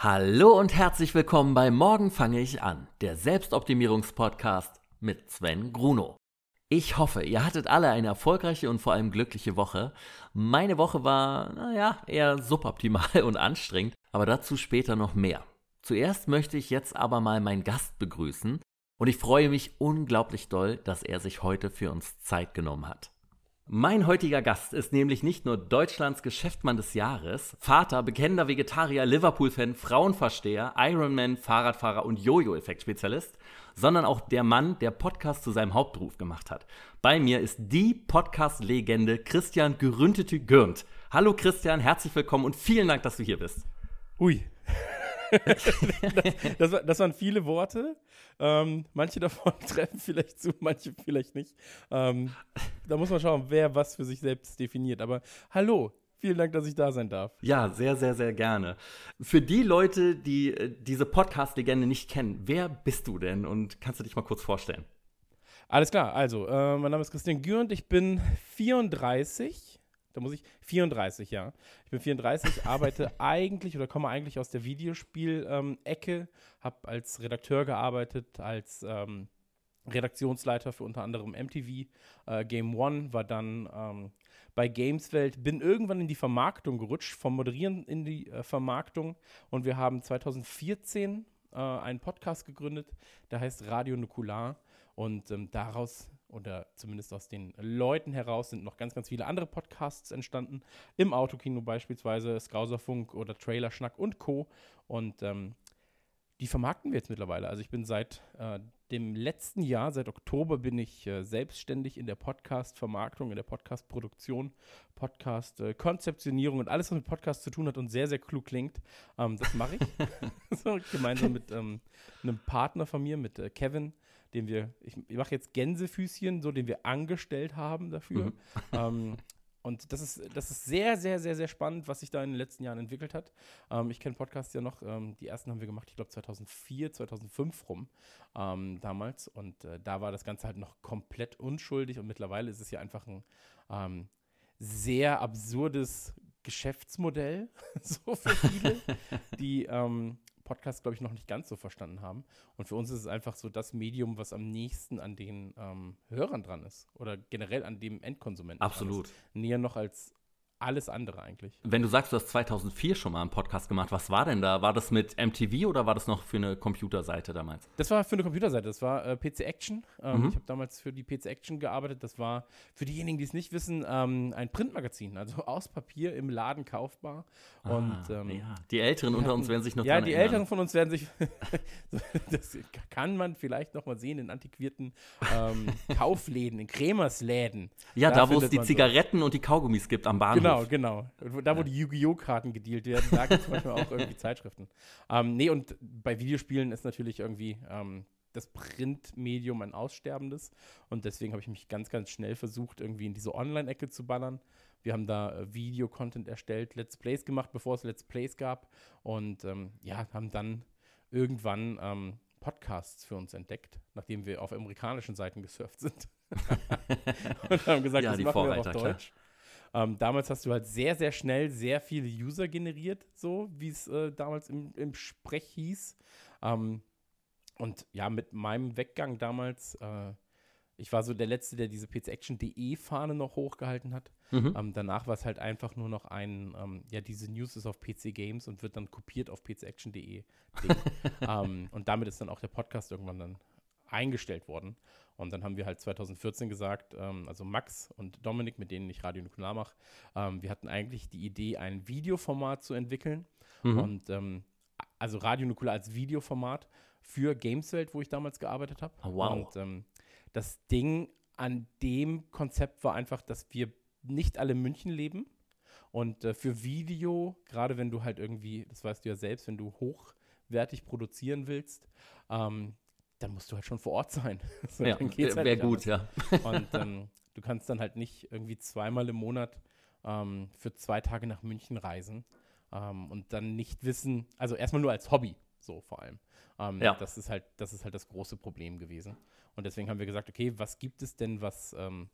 Hallo und herzlich willkommen bei Morgen fange ich an, der Selbstoptimierungspodcast mit Sven Gruno. Ich hoffe, ihr hattet alle eine erfolgreiche und vor allem glückliche Woche. Meine Woche war, naja, eher suboptimal und anstrengend, aber dazu später noch mehr. Zuerst möchte ich jetzt aber mal meinen Gast begrüßen und ich freue mich unglaublich doll, dass er sich heute für uns Zeit genommen hat. Mein heutiger Gast ist nämlich nicht nur Deutschlands Geschäftsmann des Jahres, Vater, bekennender Vegetarier, Liverpool-Fan, Frauenversteher, Ironman, Fahrradfahrer und Jojo-Effekt-Spezialist, sondern auch der Mann, der Podcast zu seinem Hauptberuf gemacht hat. Bei mir ist die Podcast-Legende Christian Gerüntete Gürnt. Hallo Christian, herzlich willkommen und vielen Dank, dass du hier bist. Ui. das, das, waren viele Worte. Ähm, manche davon treffen vielleicht zu, manche vielleicht nicht. Ähm, da muss man schauen, wer was für sich selbst definiert. Aber hallo, Vielen Dank, dass ich da sein darf. Ja, sehr, sehr, sehr gerne. Für die Leute, die äh, diese Podcast-Legende nicht kennen, wer bist du denn und kannst du dich mal kurz vorstellen? Alles klar, also, äh, mein Name ist Christian Gürnt, ich bin 34 da muss ich 34, ja. Ich bin 34, arbeite eigentlich oder komme eigentlich aus der Videospiel-Ecke, ähm, habe als Redakteur gearbeitet, als ähm, Redaktionsleiter für unter anderem MTV, äh, Game One, war dann ähm, bei Gameswelt, bin irgendwann in die Vermarktung gerutscht, vom Moderieren in die äh, Vermarktung und wir haben 2014 äh, einen Podcast gegründet, der heißt Radio Nukular und ähm, daraus oder zumindest aus den Leuten heraus sind noch ganz, ganz viele andere Podcasts entstanden. Im Autokino beispielsweise, Skauserfunk oder Trailerschnack und Co. Und ähm, die vermarkten wir jetzt mittlerweile. Also ich bin seit äh, dem letzten Jahr, seit Oktober, bin ich äh, selbstständig in der Podcast-Vermarktung, in der Podcast-Produktion, Podcast-Konzeptionierung und alles, was mit Podcast zu tun hat und sehr, sehr klug klingt. Ähm, das mache ich. so, gemeinsam mit ähm, einem Partner von mir, mit äh, Kevin den wir, ich, ich mache jetzt Gänsefüßchen, so den wir angestellt haben dafür. Mhm. Ähm, und das ist, das ist sehr, sehr, sehr, sehr spannend, was sich da in den letzten Jahren entwickelt hat. Ähm, ich kenne Podcasts ja noch, ähm, die ersten haben wir gemacht, ich glaube 2004, 2005 rum ähm, damals. Und äh, da war das Ganze halt noch komplett unschuldig und mittlerweile ist es ja einfach ein ähm, sehr absurdes Geschäftsmodell, so für viele, die ähm, Podcast, glaube ich, noch nicht ganz so verstanden haben. Und für uns ist es einfach so das Medium, was am nächsten an den ähm, Hörern dran ist oder generell an dem Endkonsumenten. Absolut. Näher noch als alles andere eigentlich. Wenn du sagst, du hast 2004 schon mal einen Podcast gemacht, was war denn da? War das mit MTV oder war das noch für eine Computerseite damals? Das war für eine Computerseite, das war äh, PC Action. Ähm, mhm. Ich habe damals für die PC Action gearbeitet. Das war für diejenigen, die es nicht wissen, ähm, ein Printmagazin, also aus Papier im Laden kaufbar. Ah, Und, ähm, ja. Die Älteren unter uns werden sich noch Ja, die erinnern. Älteren von uns werden sich, das kann man vielleicht noch mal sehen in antiquierten ähm, Kaufläden, in Kremersläden. Ja, da, da wo es die Zigaretten so. und die Kaugummis gibt am Bahnhof. Genau, genau. Da, wo ja. die Yu-Gi-Oh! Karten gedealt werden, da gibt es manchmal auch irgendwie Zeitschriften. Ähm, nee, und bei Videospielen ist natürlich irgendwie ähm, das Printmedium ein aussterbendes. Und deswegen habe ich mich ganz, ganz schnell versucht, irgendwie in diese Online-Ecke zu ballern. Wir haben da äh, Video-Content erstellt, Let's Plays gemacht, bevor es Let's Plays gab. Und ähm, ja, haben dann irgendwann ähm, Podcasts für uns entdeckt, nachdem wir auf amerikanischen Seiten gesurft sind. und haben gesagt, ja, das machen Vorreiter, wir auf Deutsch. Klar. Ähm, damals hast du halt sehr, sehr schnell sehr viele User generiert, so wie es äh, damals im, im, Sprech hieß. Ähm, und ja, mit meinem Weggang damals, äh, ich war so der Letzte, der diese PCAction.de-Fahne noch hochgehalten hat. Mhm. Ähm, danach war es halt einfach nur noch ein, ähm, ja, diese News ist auf PC Games und wird dann kopiert auf PCAction.de. ähm, und damit ist dann auch der Podcast irgendwann dann eingestellt worden. Und dann haben wir halt 2014 gesagt, ähm, also Max und Dominik, mit denen ich Radio Nukular mache, ähm, wir hatten eigentlich die Idee, ein Videoformat zu entwickeln. Mhm. Und ähm, also Radio Nukular als Videoformat für Gameswelt, wo ich damals gearbeitet habe. Oh, wow. Und ähm, das Ding an dem Konzept war einfach, dass wir nicht alle in München leben. Und äh, für Video, gerade wenn du halt irgendwie, das weißt du ja selbst, wenn du hochwertig produzieren willst, ähm, dann musst du halt schon vor Ort sein. so, ja, wäre halt gut, ja. Und ähm, du kannst dann halt nicht irgendwie zweimal im Monat ähm, für zwei Tage nach München reisen ähm, und dann nicht wissen, also erstmal nur als Hobby, so vor allem. Ähm, ja. Das ist halt, das ist halt das große Problem gewesen. Und deswegen haben wir gesagt, okay, was gibt es denn, was ähm,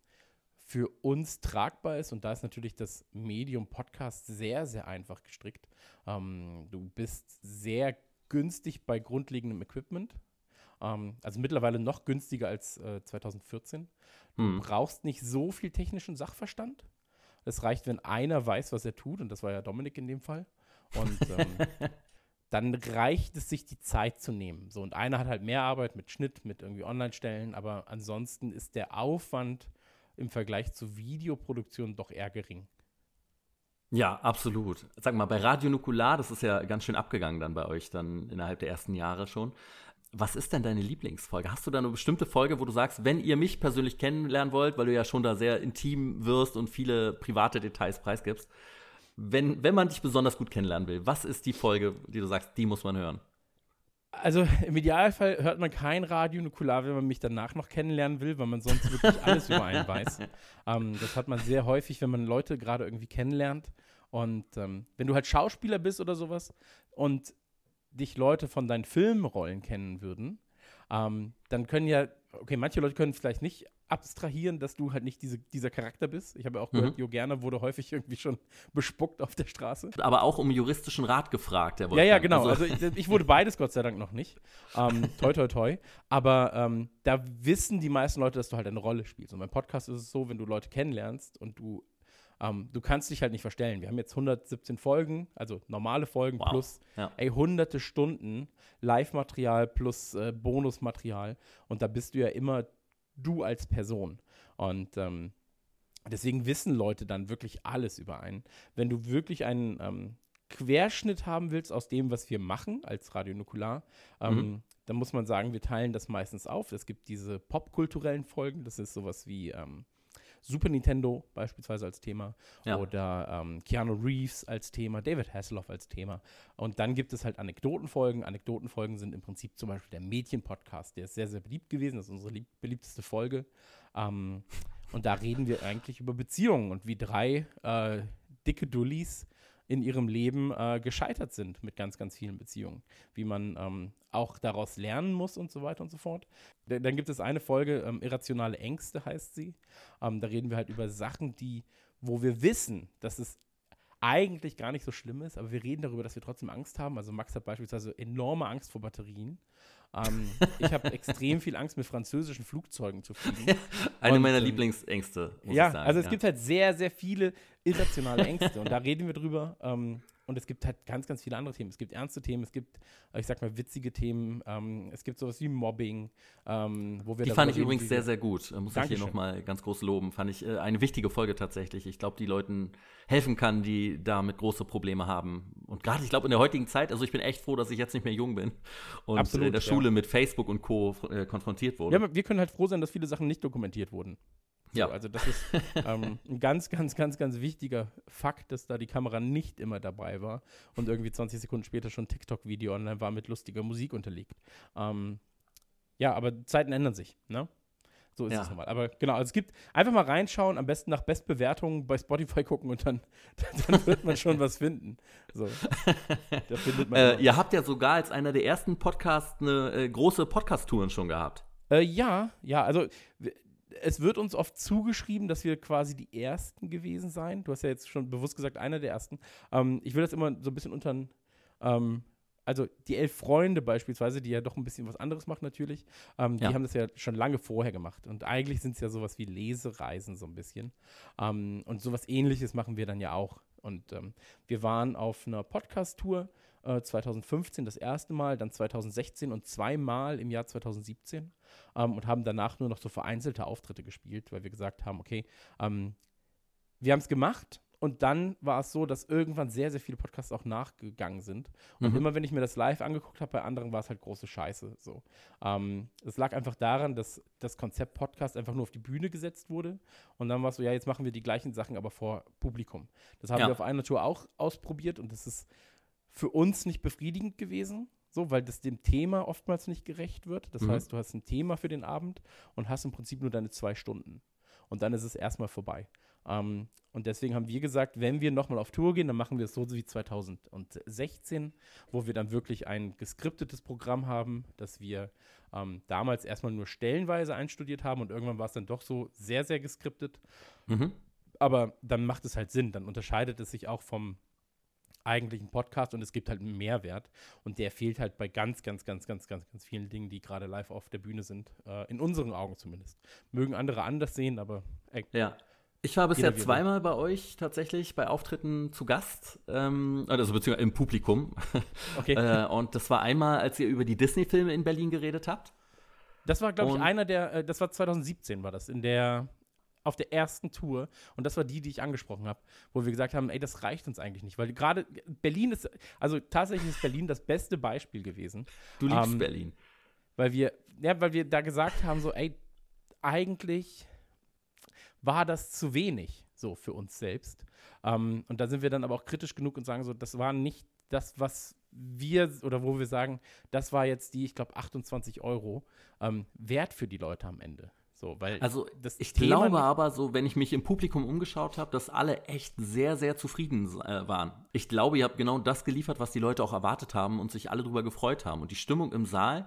für uns tragbar ist. Und da ist natürlich das Medium Podcast sehr, sehr einfach gestrickt. Ähm, du bist sehr günstig bei grundlegendem Equipment. Ähm, also mittlerweile noch günstiger als äh, 2014. Du hm. brauchst nicht so viel technischen Sachverstand. Es reicht, wenn einer weiß, was er tut. Und das war ja Dominik in dem Fall. Und ähm, dann reicht es sich, die Zeit zu nehmen. So, und einer hat halt mehr Arbeit mit Schnitt, mit irgendwie Online-Stellen, aber ansonsten ist der Aufwand im Vergleich zu Videoproduktion doch eher gering. Ja, absolut. Sag mal, bei Radio Nukular, das ist ja ganz schön abgegangen dann bei euch dann innerhalb der ersten Jahre schon. Was ist denn deine Lieblingsfolge? Hast du da eine bestimmte Folge, wo du sagst, wenn ihr mich persönlich kennenlernen wollt, weil du ja schon da sehr intim wirst und viele private Details preisgibst, wenn, wenn man dich besonders gut kennenlernen will, was ist die Folge, die du sagst, die muss man hören? Also im Idealfall hört man kein Radio Nukular, wenn man mich danach noch kennenlernen will, weil man sonst wirklich alles über einen weiß. Ähm, das hat man sehr häufig, wenn man Leute gerade irgendwie kennenlernt. Und ähm, wenn du halt Schauspieler bist oder sowas und dich Leute von deinen Filmrollen kennen würden, ähm, dann können ja, okay, manche Leute können vielleicht nicht abstrahieren, dass du halt nicht diese, dieser Charakter bist. Ich habe ja auch gehört, mhm. Jo Gerner wurde häufig irgendwie schon bespuckt auf der Straße. Aber auch um juristischen Rat gefragt, der Ja, ja, genau. Also, also ich, ich, wurde beides Gott sei Dank noch nicht. Ähm, toi, toi, toi. Aber ähm, da wissen die meisten Leute, dass du halt eine Rolle spielst. Und beim Podcast ist es so, wenn du Leute kennenlernst und du ähm, du kannst dich halt nicht verstellen. Wir haben jetzt 117 Folgen, also normale Folgen wow. plus ja. ey, hunderte Stunden Live-Material plus äh, Bonusmaterial. Und da bist du ja immer du als Person. Und ähm, deswegen wissen Leute dann wirklich alles über einen. Wenn du wirklich einen ähm, Querschnitt haben willst aus dem, was wir machen als Radio Nukular, ähm, mhm. dann muss man sagen, wir teilen das meistens auf. Es gibt diese popkulturellen Folgen, das ist sowas wie ähm, Super Nintendo beispielsweise als Thema ja. oder ähm, Keanu Reeves als Thema, David Hasselhoff als Thema. Und dann gibt es halt Anekdotenfolgen. Anekdotenfolgen sind im Prinzip zum Beispiel der Mädchen-Podcast, der ist sehr, sehr beliebt gewesen. Das ist unsere lieb beliebteste Folge. Ähm, und da reden wir eigentlich über Beziehungen und wie drei äh, dicke Dullis in ihrem Leben äh, gescheitert sind mit ganz, ganz vielen Beziehungen. Wie man ähm, auch daraus lernen muss und so weiter und so fort. D dann gibt es eine Folge, ähm, Irrationale Ängste heißt sie. Ähm, da reden wir halt über Sachen, die, wo wir wissen, dass es eigentlich gar nicht so schlimm ist, aber wir reden darüber, dass wir trotzdem Angst haben. Also Max hat beispielsweise enorme Angst vor Batterien. Ähm, ich habe extrem viel Angst, mit französischen Flugzeugen zu fliegen. Eine und, meiner ähm, Lieblingsängste, muss ja, ich sagen. Also es ja. gibt halt sehr, sehr viele irrationale Ängste und da reden wir drüber. Ähm, und es gibt halt ganz, ganz viele andere Themen. Es gibt ernste Themen, es gibt, äh, ich sag mal, witzige Themen. Ähm, es gibt sowas wie Mobbing, ähm, wo wir Die fand ich übrigens sehr, sehr gut. Muss Dankeschön. ich hier nochmal ganz groß loben. Fand ich äh, eine wichtige Folge tatsächlich. Ich glaube, die Leuten helfen kann, die damit große Probleme haben. Und gerade, ich glaube, in der heutigen Zeit, also ich bin echt froh, dass ich jetzt nicht mehr jung bin und Absolut, in der Schule ja. mit Facebook und Co. Äh, konfrontiert wurde. Ja, wir können halt froh sein, dass viele Sachen nicht dokumentiert wurden. Ja. also das ist ähm, ein ganz, ganz, ganz, ganz wichtiger Fakt, dass da die Kamera nicht immer dabei war und irgendwie 20 Sekunden später schon ein TikTok-Video online war mit lustiger Musik unterlegt. Ähm, ja, aber Zeiten ändern sich, ne? So ist ja. es nochmal. Aber genau, also es gibt einfach mal reinschauen, am besten nach Bestbewertungen bei Spotify gucken und dann, dann wird man schon was finden. So. Da findet man äh, ihr habt ja sogar als einer der ersten Podcasts eine äh, große Podcast-Touren schon gehabt. Äh, ja, ja, also es wird uns oft zugeschrieben, dass wir quasi die Ersten gewesen seien. Du hast ja jetzt schon bewusst gesagt, einer der Ersten. Ähm, ich will das immer so ein bisschen unter. Ähm, also die Elf Freunde beispielsweise, die ja doch ein bisschen was anderes machen natürlich, ähm, ja. die haben das ja schon lange vorher gemacht. Und eigentlich sind es ja sowas wie Lesereisen so ein bisschen. Ähm, und sowas ähnliches machen wir dann ja auch. Und ähm, wir waren auf einer Podcast-Tour 2015 äh, das erste Mal, dann 2016 und zweimal im Jahr 2017 ähm, und haben danach nur noch so vereinzelte Auftritte gespielt, weil wir gesagt haben, okay, ähm, wir haben es gemacht, und dann war es so, dass irgendwann sehr, sehr viele Podcasts auch nachgegangen sind. Und mhm. immer wenn ich mir das live angeguckt habe, bei anderen war es halt große Scheiße. So. Ähm, es lag einfach daran, dass das Konzept Podcast einfach nur auf die Bühne gesetzt wurde. Und dann war es so, ja, jetzt machen wir die gleichen Sachen, aber vor Publikum. Das haben ja. wir auf einer Tour auch ausprobiert und das ist für uns nicht befriedigend gewesen, so, weil das dem Thema oftmals nicht gerecht wird. Das mhm. heißt, du hast ein Thema für den Abend und hast im Prinzip nur deine zwei Stunden. Und dann ist es erstmal vorbei. Ähm, und deswegen haben wir gesagt, wenn wir nochmal auf Tour gehen, dann machen wir es so wie 2016, wo wir dann wirklich ein geskriptetes Programm haben, das wir ähm, damals erstmal nur stellenweise einstudiert haben und irgendwann war es dann doch so sehr, sehr geskriptet. Mhm. Aber dann macht es halt Sinn, dann unterscheidet es sich auch vom eigentlichen Podcast und es gibt halt einen Mehrwert. Und der fehlt halt bei ganz, ganz, ganz, ganz, ganz, ganz vielen Dingen, die gerade live auf der Bühne sind. Äh, in unseren Augen zumindest. Mögen andere anders sehen, aber ey, Ja. Ich war bisher er zweimal bei euch tatsächlich bei Auftritten zu Gast, ähm, also beziehungsweise im Publikum. okay. äh, und das war einmal, als ihr über die Disney-Filme in Berlin geredet habt. Das war, glaube ich, einer der, äh, das war 2017 war das, in der, auf der ersten Tour. Und das war die, die ich angesprochen habe, wo wir gesagt haben, ey, das reicht uns eigentlich nicht. Weil gerade Berlin ist, also tatsächlich ist Berlin das beste Beispiel gewesen. Du liebst Ähm, Berlin. Weil wir, ja, weil wir da gesagt haben, so, ey, eigentlich war das zu wenig, so für uns selbst. Ähm, und da sind wir dann aber auch kritisch genug und sagen so, das war nicht das, was wir oder wo wir sagen, das war jetzt die, ich glaube, 28 Euro ähm, wert für die Leute am Ende. So, weil Also ich Thema glaube aber so, wenn ich mich im Publikum umgeschaut habe, dass alle echt sehr, sehr zufrieden äh, waren. Ich glaube, ihr habt genau das geliefert, was die Leute auch erwartet haben und sich alle drüber gefreut haben. Und die Stimmung im Saal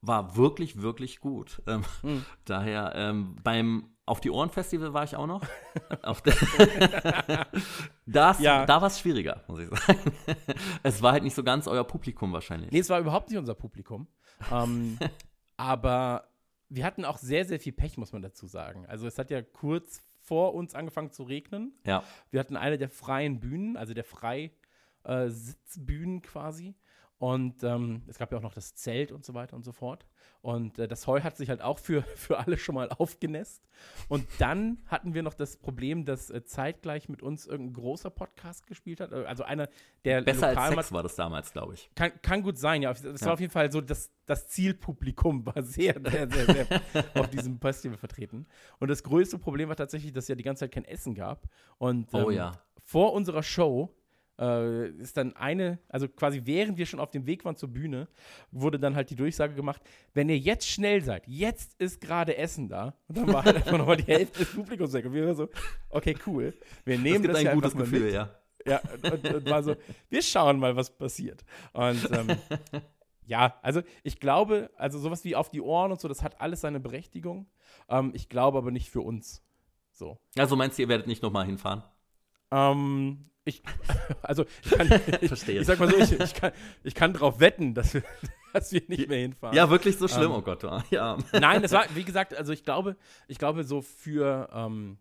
war wirklich, wirklich gut. Ähm, Hm. Daher ähm, beim Auf die Ohren Festival war ich auch noch. Das, Ja. Da war es schwieriger, muss ich sagen. es war halt nicht so ganz euer Publikum wahrscheinlich. Nee, es war überhaupt nicht unser Publikum. ähm, aber wir hatten auch sehr, sehr viel Pech, muss man dazu sagen. Also es hat ja kurz vor uns angefangen zu regnen. Ja. Wir hatten eine der freien Bühnen, also der Freisitzbühnen quasi. Und ähm, es gab ja auch noch das Zelt und so weiter und so fort. Und äh, das Heu hat sich halt auch für, für alle schon mal aufgenässt. Und dann hatten wir noch das Problem, dass äh, zeitgleich mit uns irgendein großer Podcast gespielt hat. Äh, Also einer der Besser als Lokalma- Sex war das damals, glaube ich. kann, kann gut sein, ja. Es Ja. war auf jeden Fall so, dass das Zielpublikum war sehr, sehr, sehr, sehr auf diesem Festival vertreten. Und das größte Problem war tatsächlich, dass es ja die ganze Zeit kein Essen gab. Und Oh ähm, ja. vor unserer Show äh, ist dann eine, also quasi während wir schon auf dem Weg waren zur Bühne, wurde dann halt die Durchsage gemacht, wenn ihr jetzt schnell seid, jetzt ist gerade Essen da. Und dann war halt einfach nochmal die Hälfte des Publikums weg. Und wir waren so, okay, cool. Wir Das nehmen gibt das, ein ja gutes Gefühl, mit. ja. Ja, und, und war so, wir schauen mal, was passiert. Und ähm, ja, also ich glaube, also sowas wie auf die Ohren und so, das hat alles seine Berechtigung. Ähm, ich glaube aber nicht für uns. So. Also meinst du, ihr werdet nicht nochmal hinfahren? Ähm, ich, also ich kann, ich, ich sag mal so, ich, ich, kann, ich kann drauf wetten, dass wir, dass wir nicht mehr hinfahren. Ja, wirklich so schlimm, Ähm, oh Gott. Ja. Nein, das war, wie gesagt, also ich glaube, ich glaube so für, ähm,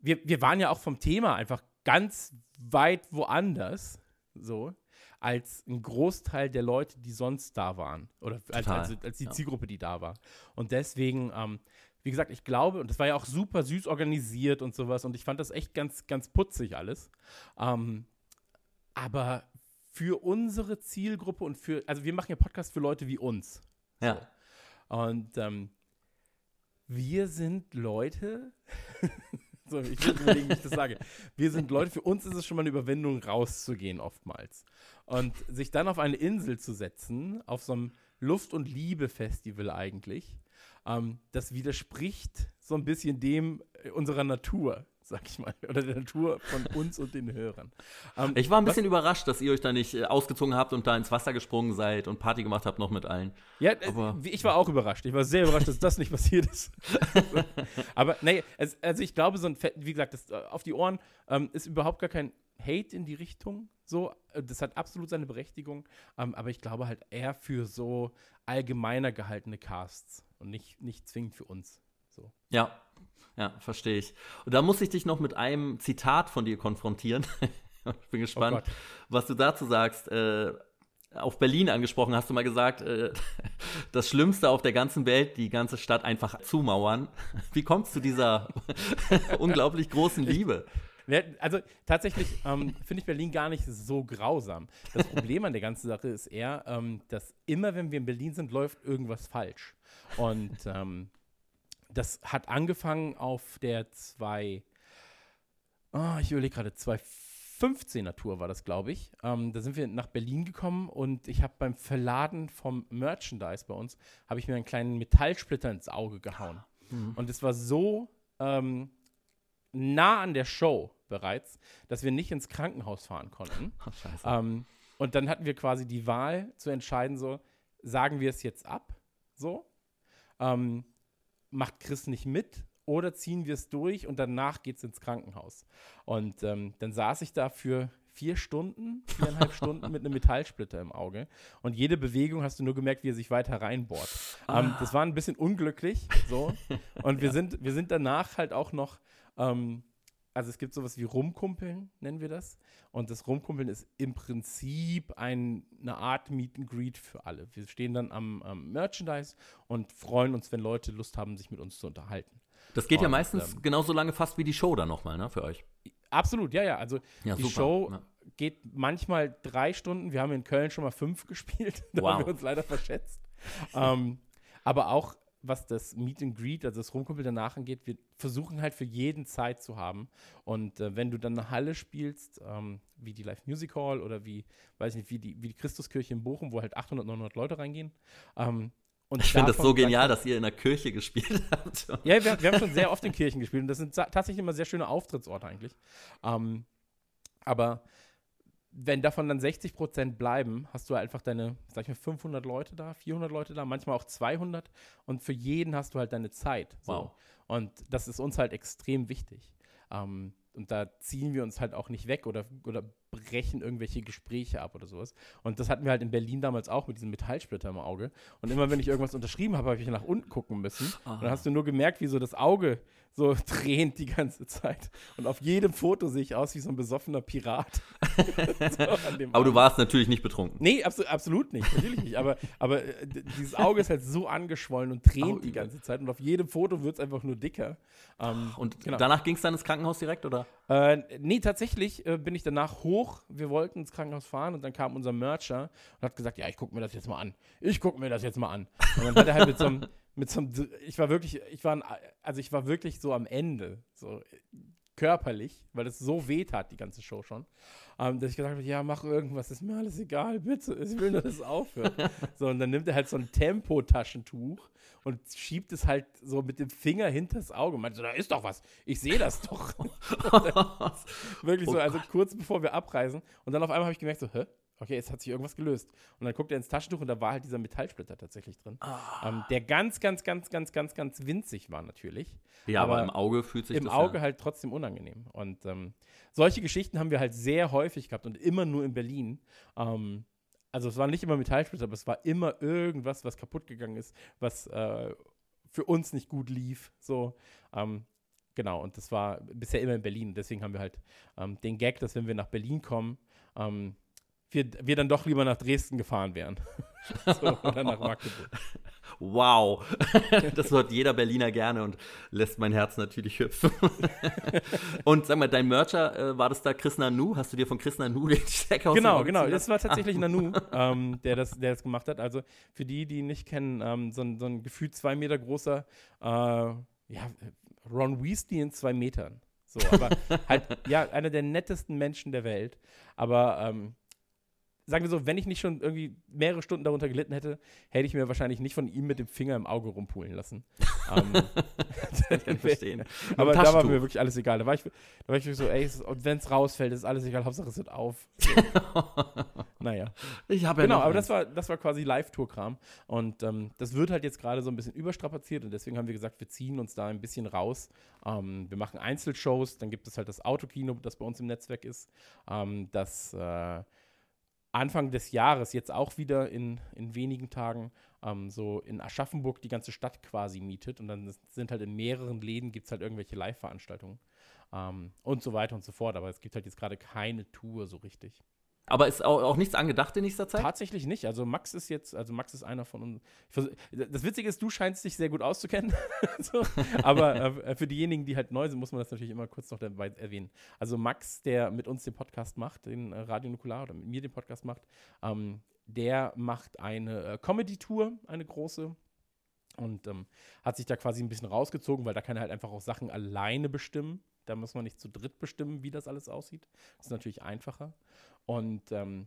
wir, wir waren ja auch vom Thema einfach ganz weit woanders, so, als ein Großteil der Leute, die sonst da waren. Oder als, als, als die ja. Zielgruppe, die da war. Und deswegen, ähm, wie gesagt, ich glaube, und das war ja auch super süß organisiert und sowas, und ich fand das echt ganz, ganz putzig alles. Ähm, aber für unsere Zielgruppe und für, also wir machen ja Podcast für Leute wie uns. ja. Und ähm, wir sind Leute, so, ich will überlegen, wie ich das sage. Wir sind Leute, für uns ist es schon mal eine Überwindung, rauszugehen oftmals. Und sich dann auf eine Insel zu setzen, auf so einem Luft- und Liebe-Festival eigentlich, ähm, das widerspricht so ein bisschen dem äh, unserer Natur, sag ich mal, oder der Natur von uns und den Hörern. Ähm, Ich war ein was- bisschen überrascht, dass ihr euch da nicht äh, ausgezogen habt und da ins Wasser gesprungen seid und Party gemacht habt noch mit allen. Ja, äh, Aber- ich war auch überrascht. Ich war sehr überrascht, dass das nicht passiert ist. Aber nee, also ich glaube, so ein, Fe- wie gesagt, das, auf die Ohren ähm, ist überhaupt gar kein Hate in die Richtung. So, das hat absolut seine Berechtigung. Ähm, aber ich glaube halt eher für so allgemeiner gehaltene Casts und nicht, nicht zwingend für uns. So. Ja, ja, verstehe ich. Und da muss ich dich noch mit einem Zitat von dir konfrontieren. ich bin gespannt, Oh was du dazu sagst. Äh, auf Berlin angesprochen hast du mal gesagt, äh, das Schlimmste auf der ganzen Welt, die ganze Stadt einfach zumauern. Wie kommst du zu dieser unglaublich großen Liebe? Ja, Also tatsächlich ähm, finde ich Berlin gar nicht so grausam. Das Problem an der ganzen Sache ist eher, ähm, dass immer, wenn wir in Berlin sind, läuft irgendwas falsch. Und ähm, das hat angefangen auf der 2, oh, ich überlege gerade, 215er Tour war das, glaube ich. Ähm, da sind wir nach Berlin gekommen und ich habe beim Verladen vom Merchandise bei uns, habe ich mir einen kleinen Metallsplitter ins Auge gehauen. Und es war so ähm, nah an der Show bereits, dass wir nicht ins Krankenhaus fahren konnten. Ach, scheiße. Ähm, und dann hatten wir quasi die Wahl zu entscheiden, so, sagen wir es jetzt ab, so, ähm, macht Chris nicht mit oder ziehen wir es durch und danach geht es ins Krankenhaus. Und ähm, dann saß ich da für vier Stunden, viereinhalb Stunden mit einem Metallsplitter im Auge. Und jede Bewegung hast du nur gemerkt, wie er sich weiter reinbohrt. Ähm, das war ein bisschen unglücklich, so. Und wir, sind, wir sind danach halt auch noch ähm, also es gibt sowas wie Rumkumpeln, nennen wir das. Und das Rumkumpeln ist im Prinzip ein, eine Art Meet and Greet für alle. Wir stehen dann am, am Merchandise und freuen uns, wenn Leute Lust haben, sich mit uns zu unterhalten. Das geht ja Und, meistens ähm, genauso lange fast wie die Show dann nochmal, ne, für euch. Absolut, ja, ja. Also Ja, die super, Show ja. geht manchmal drei Stunden. Wir haben in Köln schon mal fünf gespielt. da Wow. haben wir uns leider verschätzt. ähm, aber auch was das Meet and Greet, also das Rumkumpel danach angeht, wir versuchen halt für jeden Zeit zu haben. Und äh, wenn du dann eine Halle spielst, ähm, wie die Live Music Hall oder wie, weiß ich nicht, wie die, wie die Christuskirche in Bochum, wo halt 800, 900 Leute reingehen. Ähm, und Ich finde das so genial, dass ihr in der Kirche gespielt habt. ja, wir, wir haben schon sehr oft in Kirchen gespielt und das sind tatsächlich immer sehr schöne Auftrittsorte eigentlich. Ähm, aber wenn davon dann 60 Prozent bleiben, hast du einfach deine, sag ich mal, 500 Leute da, 400 Leute da, manchmal auch 200 und für jeden hast du halt deine Zeit. So. Wow. Und das ist uns halt extrem wichtig. Ähm, und da ziehen wir uns halt auch nicht weg oder, oder brechen irgendwelche Gespräche ab oder sowas. Und das hatten wir halt in Berlin damals auch mit diesem Metallsplitter im Auge. Und immer wenn ich irgendwas unterschrieben habe, habe ich nach unten gucken müssen. Und dann hast du nur gemerkt, wie so das Auge so tränt die ganze Zeit. Und auf jedem Foto sehe ich aus wie so ein besoffener Pirat. so Aber du warst natürlich nicht betrunken. Nee, abso absolut nicht, natürlich nicht. Aber, aber äh, dieses Auge ist halt so angeschwollen und tränt Oh, die ganze Zeit. Und auf jedem Foto wird es einfach nur dicker. Ähm, Und genau. danach ging es dann ins Krankenhaus direkt, oder? Äh, nee, tatsächlich äh, bin ich danach hoch. Wir wollten ins Krankenhaus fahren und dann kam unser Mercher und hat gesagt, ja, ich gucke mir das jetzt mal an. Ich gucke mir das jetzt mal an. Und dann hat er halt mit so einem, mit so einem, ich war wirklich, ich war, ein, also ich war wirklich so am Ende, so körperlich, weil es so weh tat, die ganze Show schon, ähm, dass ich gesagt habe, ja, mach irgendwas, ist mir alles egal, bitte, ich will nur, dass es aufhört. so, und dann nimmt er halt so ein Tempotaschentuch und schiebt es halt so mit dem Finger hinters Auge und meint so, da ist doch was, ich sehe das doch. Wirklich Oh so, also kurz bevor wir abreisen. Und dann auf einmal habe ich gemerkt, so, hä? Okay, jetzt hat sich irgendwas gelöst. Und dann guckt er ins Taschentuch und da war halt dieser Metallsplitter tatsächlich drin. Ah. Ähm, der ganz, ganz, ganz, ganz, ganz, ganz winzig war natürlich. ja, aber, aber im Auge fühlt sich Im das Auge ja. halt trotzdem unangenehm. Und ähm, solche Geschichten haben wir halt sehr häufig gehabt und immer nur in Berlin. Ähm, also es war nicht immer Metallsplitter, aber es war immer irgendwas, was kaputt gegangen ist, was äh, für uns nicht gut lief. So, ähm, genau, und das war bisher immer in Berlin. Deswegen haben wir halt ähm, den Gag, dass wenn wir nach Berlin kommen, ähm, wir, wir dann doch lieber nach Dresden gefahren wären. so, oder nach Magdeburg. Wow. das hört jeder Berliner gerne und lässt mein Herz natürlich hüpfen. und sag mal, dein Mercher, äh, war das da Chris Nanu? Hast du dir von Chris Nanu den Steck aus Genau, genau. Das war tatsächlich Nanu, ähm, der, das, der das gemacht hat. Also für die, die ihn nicht kennen, ähm, so, ein, so ein gefühlt zwei Meter großer, äh, ja, Ron Weasley in zwei Metern. So, aber halt, ja, einer der nettesten Menschen der Welt. Aber ähm, sagen wir so, wenn ich nicht schon irgendwie mehrere Stunden darunter gelitten hätte, hätte ich mir wahrscheinlich nicht von ihm mit dem Finger im Auge rumpulen lassen. ähm, Ich kann verstehen. aber da war mir wirklich alles egal. Da war ich, da war ich wirklich so, ey, wenn es rausfällt, ist alles egal, Hauptsache es hört auf. So. naja. Ich habe ja Genau, aber eins. das war, das war quasi Live-Tour-Kram. Und ähm, das wird halt jetzt gerade so ein bisschen überstrapaziert und deswegen haben wir gesagt, wir ziehen uns da ein bisschen raus. Ähm, wir machen Einzelshows, dann gibt es halt das Autokino, das bei uns im Netzwerk ist, ähm, das äh, Anfang des Jahres jetzt auch wieder in, in wenigen Tagen ähm, so in Aschaffenburg die ganze Stadt quasi mietet und dann sind halt in mehreren Läden gibt es halt irgendwelche Live-Veranstaltungen ähm, und so weiter und so fort. Aber es gibt halt jetzt gerade keine Tour so richtig. Aber ist auch, auch nichts angedacht in nächster Zeit? Tatsächlich nicht. Also Max ist jetzt, also Max ist einer von uns. Das Witzige ist, du scheinst dich sehr gut auszukennen. so. Aber äh, für diejenigen, die halt neu sind, muss man das natürlich immer kurz noch dabei erwähnen. Also Max, der mit uns den Podcast macht, den äh, Radio Nukular oder mit mir den Podcast macht, ähm, der macht eine äh, Comedy-Tour, eine große. Und ähm, hat sich da quasi ein bisschen rausgezogen, weil da kann er halt einfach auch Sachen alleine bestimmen. Da muss man nicht zu dritt bestimmen, wie das alles aussieht. Das ist natürlich einfacher. Und ähm,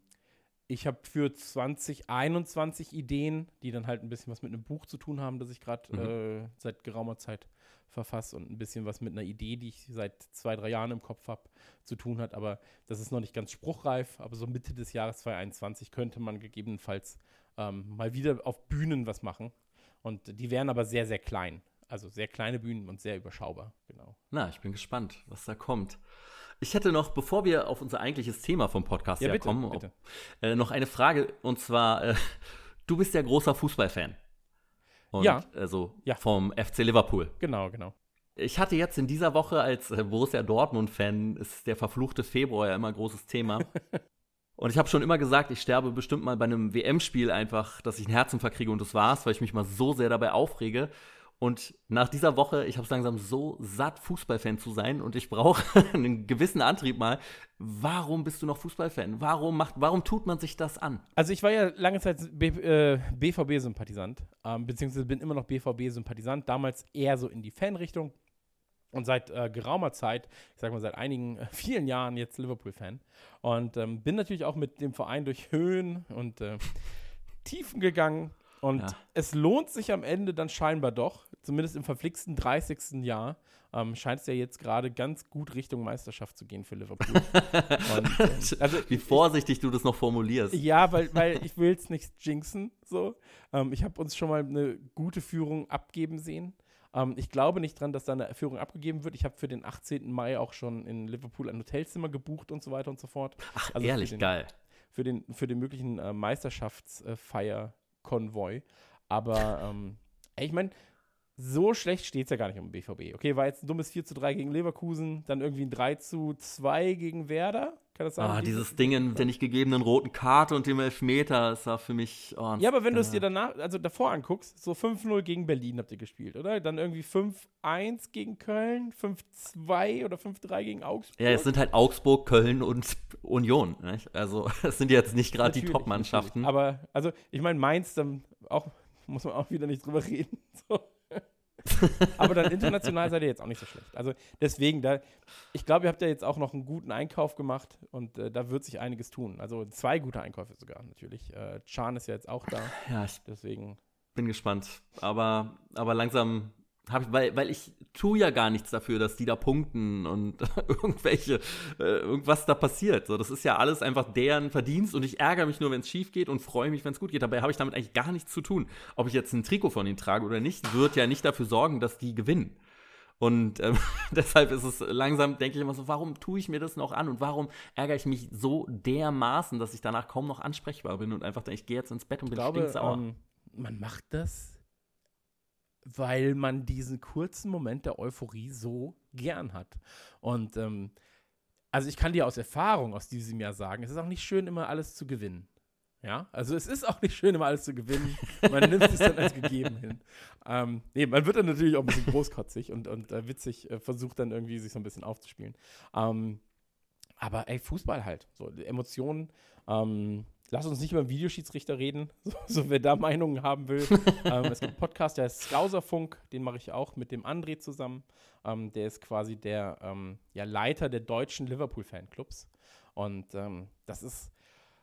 ich habe für 2021 Ideen, die dann halt ein bisschen was mit einem Buch zu tun haben, das ich gerade Mhm. äh, seit geraumer Zeit verfasse und ein bisschen was mit einer Idee, die ich seit zwei, drei Jahren im Kopf habe, zu tun hat. Aber das ist noch nicht ganz spruchreif. Aber so Mitte des Jahres 2021 könnte man gegebenenfalls ähm, mal wieder auf Bühnen was machen. Und die wären aber sehr, sehr klein. Also sehr kleine Bühnen und sehr überschaubar. Genau. Na, ich bin gespannt, was da kommt. Ich hätte noch, bevor wir auf unser eigentliches Thema vom Podcast Ja, bitte, kommen, bitte. Äh, noch eine Frage. Und zwar, äh, du bist ja großer Fußballfan. Und, Ja. Also Ja. vom FC Liverpool. Genau, genau. Ich hatte jetzt in dieser Woche als äh, Borussia Dortmund-Fan, ist der verfluchte Februar ja immer ein großes Thema. Und ich habe schon immer gesagt, ich sterbe bestimmt mal bei einem WM-Spiel einfach, dass ich einen Herzinfarkt kriege und das war's, weil ich mich mal so sehr dabei aufrege. Und nach dieser Woche, ich habe es langsam so satt, Fußballfan zu sein und ich brauche einen gewissen Antrieb mal. Warum bist du noch Fußballfan? Warum, macht, warum tut man sich das an? Also ich war ja lange Zeit B äh, BVB-Sympathisant, ähm, beziehungsweise bin immer noch BVB-Sympathisant, damals eher so in die Fanrichtung und seit äh, geraumer Zeit, ich sag mal seit einigen, äh, vielen Jahren jetzt Liverpool-Fan und ähm, bin natürlich auch mit dem Verein durch Höhen und äh, Tiefen gegangen und Ja. es lohnt sich am Ende dann scheinbar doch, zumindest im verflixten 30. Jahr, ähm, scheint es ja jetzt gerade ganz gut Richtung Meisterschaft zu gehen für Liverpool. und, ähm, also Wie vorsichtig du das noch formulierst. ja, weil, weil ich will es nicht jinxen. So. Ähm, ich habe uns schon mal eine gute Führung abgeben sehen. Ähm, ich glaube nicht dran, dass da eine Führung abgegeben wird. Ich habe für den 18. Mai auch schon in Liverpool ein Hotelzimmer gebucht und so weiter und so fort. Ach, also für ehrlich, den- geil. Für den, für den möglichen äh, Meisterschaftsfeier-Konvoi. Aber ähm, ey, ich meine, so schlecht steht es ja gar nicht um den BVB. Okay, war jetzt ein dummes 4 zu 3 gegen Leverkusen, dann irgendwie ein 3 zu 2 gegen Werder. Kann das sein? Ah, Dieses- Ding in der nicht gegebenen roten Karte und dem Elfmeter ist da für mich. Oh, Ja, aber wenn du es dir danach, also davor anguckst, so 5-0 gegen Berlin habt ihr gespielt, oder? Dann irgendwie 5-1 gegen Köln, 5-2 oder 5-3 gegen Augsburg. Ja, es sind halt Augsburg, Köln und Union. Nicht? Also, es sind jetzt nicht gerade die Top-Mannschaften. Aber, also, ich meine, Mainz, dann auch, muss man auch wieder nicht drüber reden. So. aber dann international seid ihr jetzt auch nicht so schlecht. Also, deswegen, da, ich glaube, ihr habt ja jetzt auch noch einen guten Einkauf gemacht und äh, da wird sich einiges tun. Also, zwei gute Einkäufe sogar, natürlich. Äh, Chan ist ja jetzt auch da, Ja, ich deswegen. bin gespannt. Aber, aber langsam habe ich, weil, weil ich tue ja gar nichts dafür, dass die da punkten und irgendwelche, äh, irgendwas da passiert. So, das ist ja alles einfach deren Verdienst und ich ärgere mich nur, wenn es schief geht und freue mich, wenn es gut geht. Dabei habe ich damit eigentlich gar nichts zu tun. Ob ich jetzt ein Trikot von ihnen trage oder nicht, wird ja nicht dafür sorgen, dass die gewinnen. Und ähm, deshalb ist es langsam, denke ich immer so, warum tue ich mir das noch an und warum ärgere ich mich so dermaßen, dass ich danach kaum noch ansprechbar bin und einfach denke, ich gehe jetzt ins Bett und Ich bin glaube, stinksauer. ähm, man macht das, weil man diesen kurzen Moment der Euphorie so gern hat. Und ähm, also ich kann dir aus Erfahrung aus diesem Jahr sagen, es ist auch nicht schön, immer alles zu gewinnen. Ja, also es ist auch nicht schön, immer alles zu gewinnen. Man nimmt es dann als gegeben hin. Ähm, nee, man wird dann natürlich auch ein bisschen großkotzig und, und äh, witzig, äh, versucht dann irgendwie sich so ein bisschen aufzuspielen. Ähm, aber ey, Fußball halt. So, Emotionen. Ähm, lass uns nicht über den Videoschiedsrichter reden, so, so wer da Meinungen haben will. ähm, es gibt einen Podcast, der heißt Skauserfunk, den mache ich auch mit dem André zusammen. Ähm, der ist quasi der ähm, ja, Leiter der deutschen Liverpool-Fanclubs. Und ähm, das ist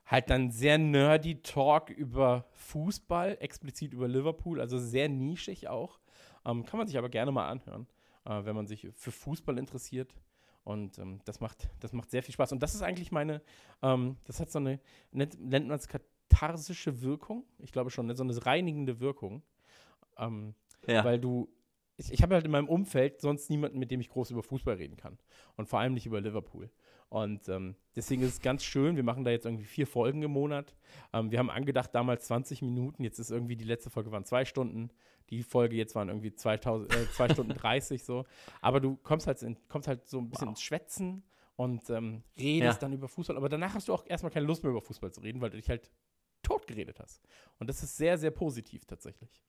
halt dann sehr nerdy Talk über Fußball, explizit über Liverpool, also sehr nischig auch. Ähm, kann man sich aber gerne mal anhören, äh, wenn man sich für Fußball interessiert. Und ähm, das, macht, das macht sehr viel Spaß. Und das ist eigentlich meine, ähm, das hat so eine, nennt, nennt man es katharsische Wirkung. Ich glaube schon, ne, so eine reinigende Wirkung. Ähm, ja. weil du, ich, ich habe halt in meinem Umfeld sonst niemanden, mit dem ich groß über Fußball reden kann. Und vor allem nicht über Liverpool. Und ähm, deswegen ist es ganz schön, wir machen da jetzt irgendwie vier Folgen im Monat. Ähm, wir haben angedacht damals 20 Minuten, jetzt ist irgendwie die letzte Folge waren zwei Stunden. Die Folge jetzt waren irgendwie 2000, äh, zwei Stunden 30 so. Aber du kommst halt, in, kommst halt so ein bisschen Wow. ins Schwätzen und ähm, redest Ja. dann über Fußball. Aber danach hast du auch erstmal keine Lust mehr über Fußball zu reden, weil du dich halt tot geredet hast. Und das ist sehr, sehr positiv tatsächlich.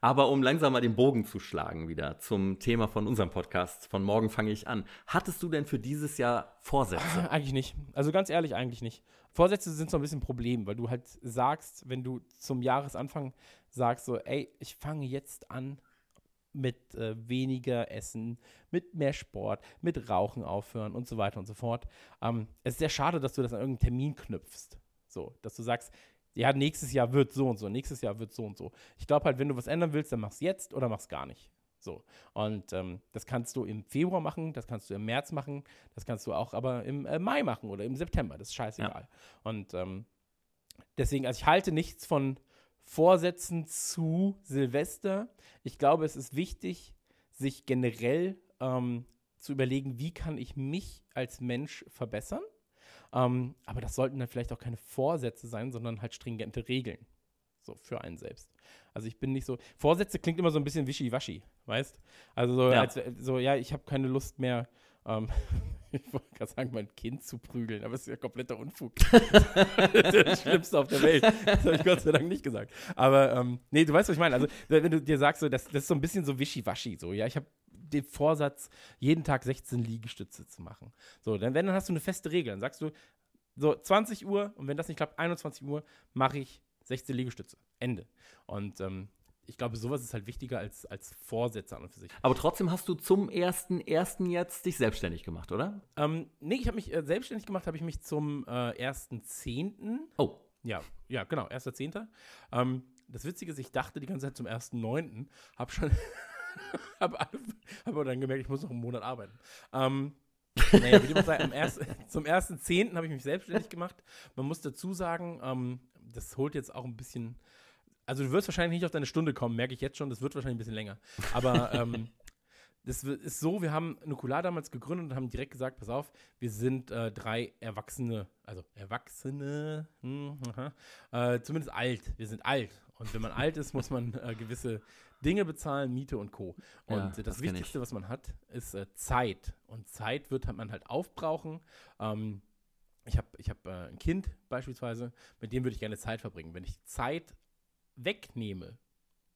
Aber um langsam mal den Bogen zu schlagen wieder zum Thema von unserem Podcast, von morgen fange ich an. Hattest du denn für dieses Jahr Vorsätze? Eigentlich nicht. Also ganz ehrlich, eigentlich nicht. Vorsätze sind so ein bisschen ein Problem, weil du halt sagst, wenn du zum Jahresanfang sagst, so, ey, ich fange jetzt an mit äh, weniger Essen, mit mehr Sport, mit Rauchen aufhören und so weiter und so fort. Ähm, es ist sehr schade, dass du das an irgendeinen Termin knüpfst. So, dass du sagst, ja, nächstes Jahr wird so und so, nächstes Jahr wird so und so. Ich glaube halt, wenn du was ändern willst, dann mach's jetzt oder mach's gar nicht. So. Und ähm, das kannst du im Februar machen, das kannst du im März machen, das kannst du auch aber im äh, Mai machen oder im September. Das ist scheißegal. Ja. Und ähm, deswegen, also ich halte nichts von Vorsätzen zu Silvester. Ich glaube, es ist wichtig, sich generell ähm, zu überlegen, wie kann ich mich als Mensch verbessern. Ähm, aber das sollten dann vielleicht auch keine Vorsätze sein, sondern halt stringente Regeln. So für einen selbst. Also ich bin nicht so. Vorsätze klingt immer so ein bisschen wischiwaschi, weißt? Also so, ja, als, so, ja ich habe keine Lust mehr, ähm, ich wollte gerade sagen, mein Kind zu prügeln, aber es ist ja kompletter Unfug. das ist das Schlimmste auf der Welt. Das habe ich Gott sei Dank nicht gesagt. Aber ähm, nee, du weißt, was ich meine. Also wenn du dir sagst, so, das, das ist so ein bisschen so wischiwaschi, so, ja, ich habe den Vorsatz, jeden Tag 16 Liegestütze zu machen. So, dann, wenn, dann hast du eine feste Regel. Dann sagst du, so 20 Uhr und wenn das nicht klappt, 21 Uhr mache ich 16 Liegestütze. Ende. Und ähm, ich glaube, sowas ist halt wichtiger als, als Vorsätze an und für sich. Aber trotzdem hast du zum 1.1. jetzt dich selbstständig gemacht, oder? Ähm, nee, ich habe mich äh, selbstständig gemacht, habe ich mich zum äh, 1.10. Oh. Ja, ja, genau, 1.10. Ähm, das Witzige ist, ich dachte die ganze Zeit zum 1.9., habe schon, habe hab aber dann gemerkt, ich muss noch einen Monat arbeiten. Ähm, naja, wie dem sei, erst, zum 1.10. habe ich mich selbstständig gemacht. Man muss dazu sagen, ähm, das holt jetzt auch ein bisschen. Also, du wirst wahrscheinlich nicht auf deine Stunde kommen, merke ich jetzt schon. Das wird wahrscheinlich ein bisschen länger. Aber ähm, das ist so: Wir haben Nukular damals gegründet und haben direkt gesagt: Pass auf, wir sind äh, drei Erwachsene, also Erwachsene, hm, äh, zumindest alt. Wir sind alt. Und wenn man alt ist, muss man äh, gewisse Dinge bezahlen, Miete und Co. Und ja, das, das Wichtigste, was man hat, ist äh, Zeit. Und Zeit wird man halt aufbrauchen. Ähm, ich habe ich hab, äh, ein Kind beispielsweise, mit dem würde ich gerne Zeit verbringen. Wenn ich Zeit wegnehme,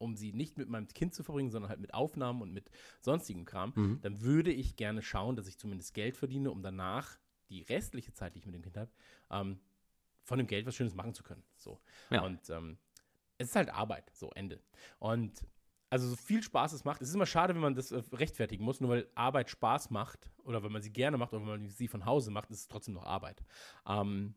um sie nicht mit meinem Kind zu verbringen, sondern halt mit Aufnahmen und mit sonstigem Kram, mhm. dann würde ich gerne schauen, dass ich zumindest Geld verdiene, um danach die restliche Zeit, die ich mit dem Kind habe, ähm, von dem Geld was Schönes machen zu können. So. Ja. Und ähm, es ist halt Arbeit, so Ende. Und also so viel Spaß es macht. Es ist immer schade, wenn man das äh, rechtfertigen muss, nur weil Arbeit Spaß macht oder wenn man sie gerne macht oder wenn man sie von Hause macht, ist es trotzdem noch Arbeit. Ähm,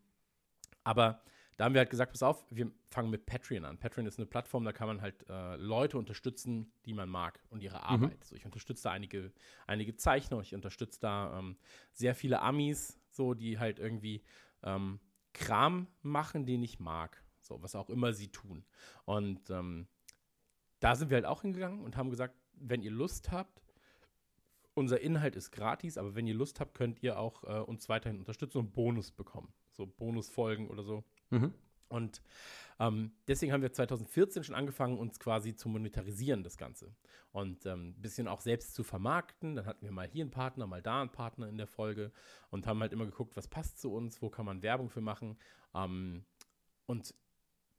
aber da haben wir halt gesagt, pass auf, wir fangen mit Patreon an. Patreon ist eine Plattform, da kann man halt äh, Leute unterstützen, die man mag und ihre mhm. Arbeit. Mhm. So, ich unterstütze da einige, einige Zeichner, ich unterstütze da ähm, sehr viele Amis, so, die halt irgendwie ähm, Kram machen, den ich mag. So, was auch immer sie tun. Und ähm, da sind wir halt auch hingegangen und haben gesagt, wenn ihr Lust habt, unser Inhalt ist gratis, aber wenn ihr Lust habt, könnt ihr auch äh, uns weiterhin unterstützen und Bonus bekommen. So Bonusfolgen oder so. Mhm. Und ähm, deswegen haben wir 2014 schon angefangen, uns quasi zu monetarisieren, das Ganze. Und ein ähm, bisschen auch selbst zu vermarkten. Dann hatten wir mal hier einen Partner, mal da einen Partner in der Folge und haben halt immer geguckt, was passt zu uns, wo kann man Werbung für machen. Ähm, und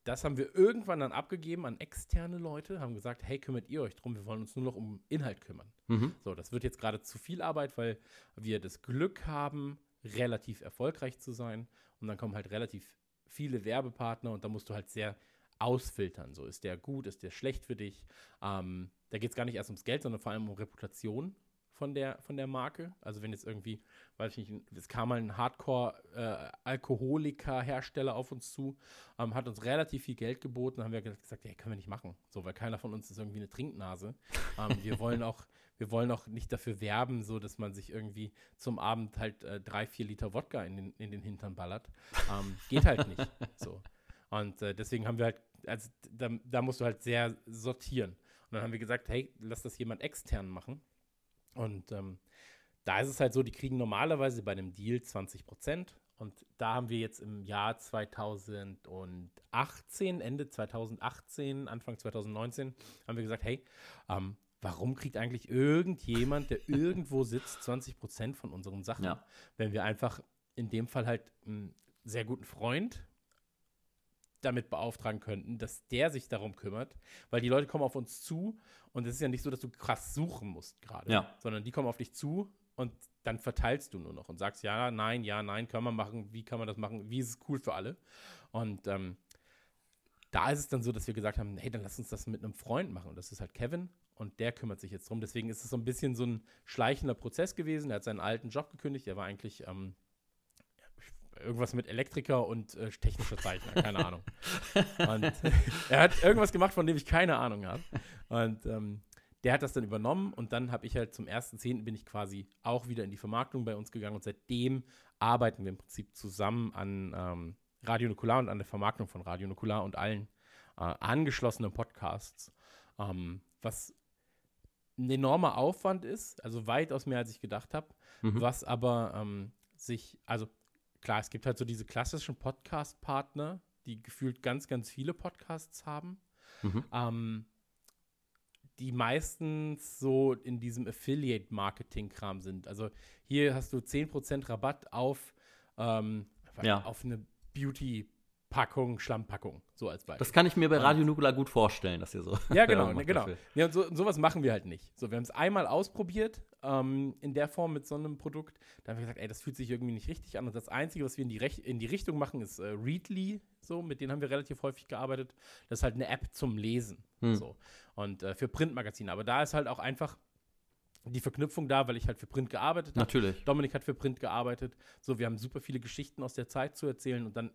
das haben wir irgendwann dann abgegeben an externe Leute, haben gesagt, hey, kümmert ihr euch drum, wir wollen uns nur noch um Inhalt kümmern. Mhm. So, das wird jetzt gerade zu viel Arbeit, weil wir das Glück haben, relativ erfolgreich zu sein. Und dann kommen halt relativ viele Werbepartner und da musst du halt sehr ausfiltern. So, ist der gut, ist der schlecht für dich? Ähm, da geht es gar nicht erst ums Geld, sondern vor allem um Reputation von der, von der Marke. Also wenn jetzt irgendwie, weiß ich nicht, es kam mal ein Hardcore-Alkoholiker-Hersteller äh, auf uns zu, ähm, hat uns relativ viel Geld geboten, haben wir gesagt, ja, können wir nicht machen. So, weil keiner von uns ist irgendwie eine Trinknase. ähm, wir wollen auch, wir wollen auch nicht dafür werben, so dass man sich irgendwie zum Abend halt äh, drei, vier Liter Wodka in den, in den Hintern ballert. Ähm, geht halt nicht. So. Und äh, deswegen haben wir halt, also da, da musst du halt sehr sortieren. Und dann haben wir gesagt, hey, lass das jemand extern machen. Und ähm, da ist es halt so, die kriegen normalerweise bei einem Deal 20 Prozent. Und da haben wir jetzt im Jahr 2018, Ende 2018, Anfang 2019, haben wir gesagt, hey, ähm, warum kriegt eigentlich irgendjemand, der irgendwo sitzt, 20 Prozent von unseren Sachen? Ja. Wenn wir einfach in dem Fall halt einen sehr guten Freund damit beauftragen könnten, dass der sich darum kümmert, weil die Leute kommen auf uns zu und es ist ja nicht so, dass du krass suchen musst gerade, ja. sondern die kommen auf dich zu und dann verteilst du nur noch und sagst ja, nein, ja, nein, kann man machen, wie kann man das machen, wie ist es cool für alle und ähm, da ist es dann so, dass wir gesagt haben, hey, dann lass uns das mit einem Freund machen und das ist halt Kevin und der kümmert sich jetzt drum. Deswegen ist es so ein bisschen so ein schleichender Prozess gewesen. Er hat seinen alten Job gekündigt. Er war eigentlich ähm, irgendwas mit Elektriker und äh, technischer Zeichner, keine Ahnung. Und er hat irgendwas gemacht, von dem ich keine Ahnung habe. Und ähm, der hat das dann übernommen und dann habe ich halt zum 1.10. bin ich quasi auch wieder in die Vermarktung bei uns gegangen und seitdem arbeiten wir im Prinzip zusammen an ähm, Radio Nukular und an der Vermarktung von Radio Nukular und allen äh, angeschlossenen Podcasts, ähm, was ein enormer Aufwand ist, also weitaus mehr als ich gedacht habe, mhm. was aber ähm, sich, also klar, es gibt halt so diese klassischen Podcast-Partner, die gefühlt ganz, ganz viele Podcasts haben. Mhm. Ähm, die meistens so in diesem Affiliate-Marketing-Kram sind. Also hier hast du 10% Rabatt auf, ähm, ja. auf eine Beauty- Packung, Schlammpackung, so als Beispiel. Das kann ich mir bei Radio Nukula gut vorstellen, dass ihr so. Ja, genau, genau. Ja, und so, sowas machen wir halt nicht. So, wir haben es einmal ausprobiert, ähm, in der Form mit so einem Produkt. Da haben wir gesagt, ey, das fühlt sich irgendwie nicht richtig an. Und das Einzige, was wir in die, Rech in die Richtung machen, ist äh, Readly, so, mit denen haben wir relativ häufig gearbeitet. Das ist halt eine App zum Lesen. Hm. So. Und äh, für Printmagazine. Aber da ist halt auch einfach die Verknüpfung da, weil ich halt für Print gearbeitet habe. Natürlich. Dominik hat für Print gearbeitet. So, wir haben super viele Geschichten aus der Zeit zu erzählen und dann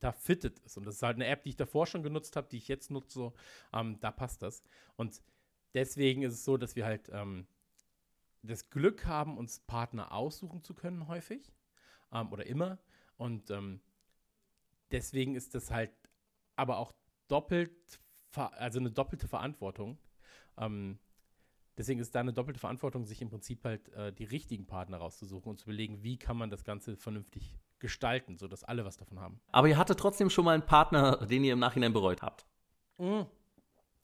da fittet es. Und das ist halt eine App, die ich davor schon genutzt habe, die ich jetzt nutze. Ähm, da passt das. Und deswegen ist es so, dass wir halt ähm, das Glück haben, uns Partner aussuchen zu können, häufig ähm, oder immer. Und ähm, deswegen ist das halt aber auch doppelt, also eine doppelte Verantwortung. Ähm, deswegen ist da eine doppelte Verantwortung, sich im Prinzip halt äh, die richtigen Partner rauszusuchen und zu überlegen, wie kann man das Ganze vernünftig gestalten, sodass alle was davon haben. Aber ihr hattet trotzdem schon mal einen Partner, den ihr im Nachhinein bereut habt. Mhm.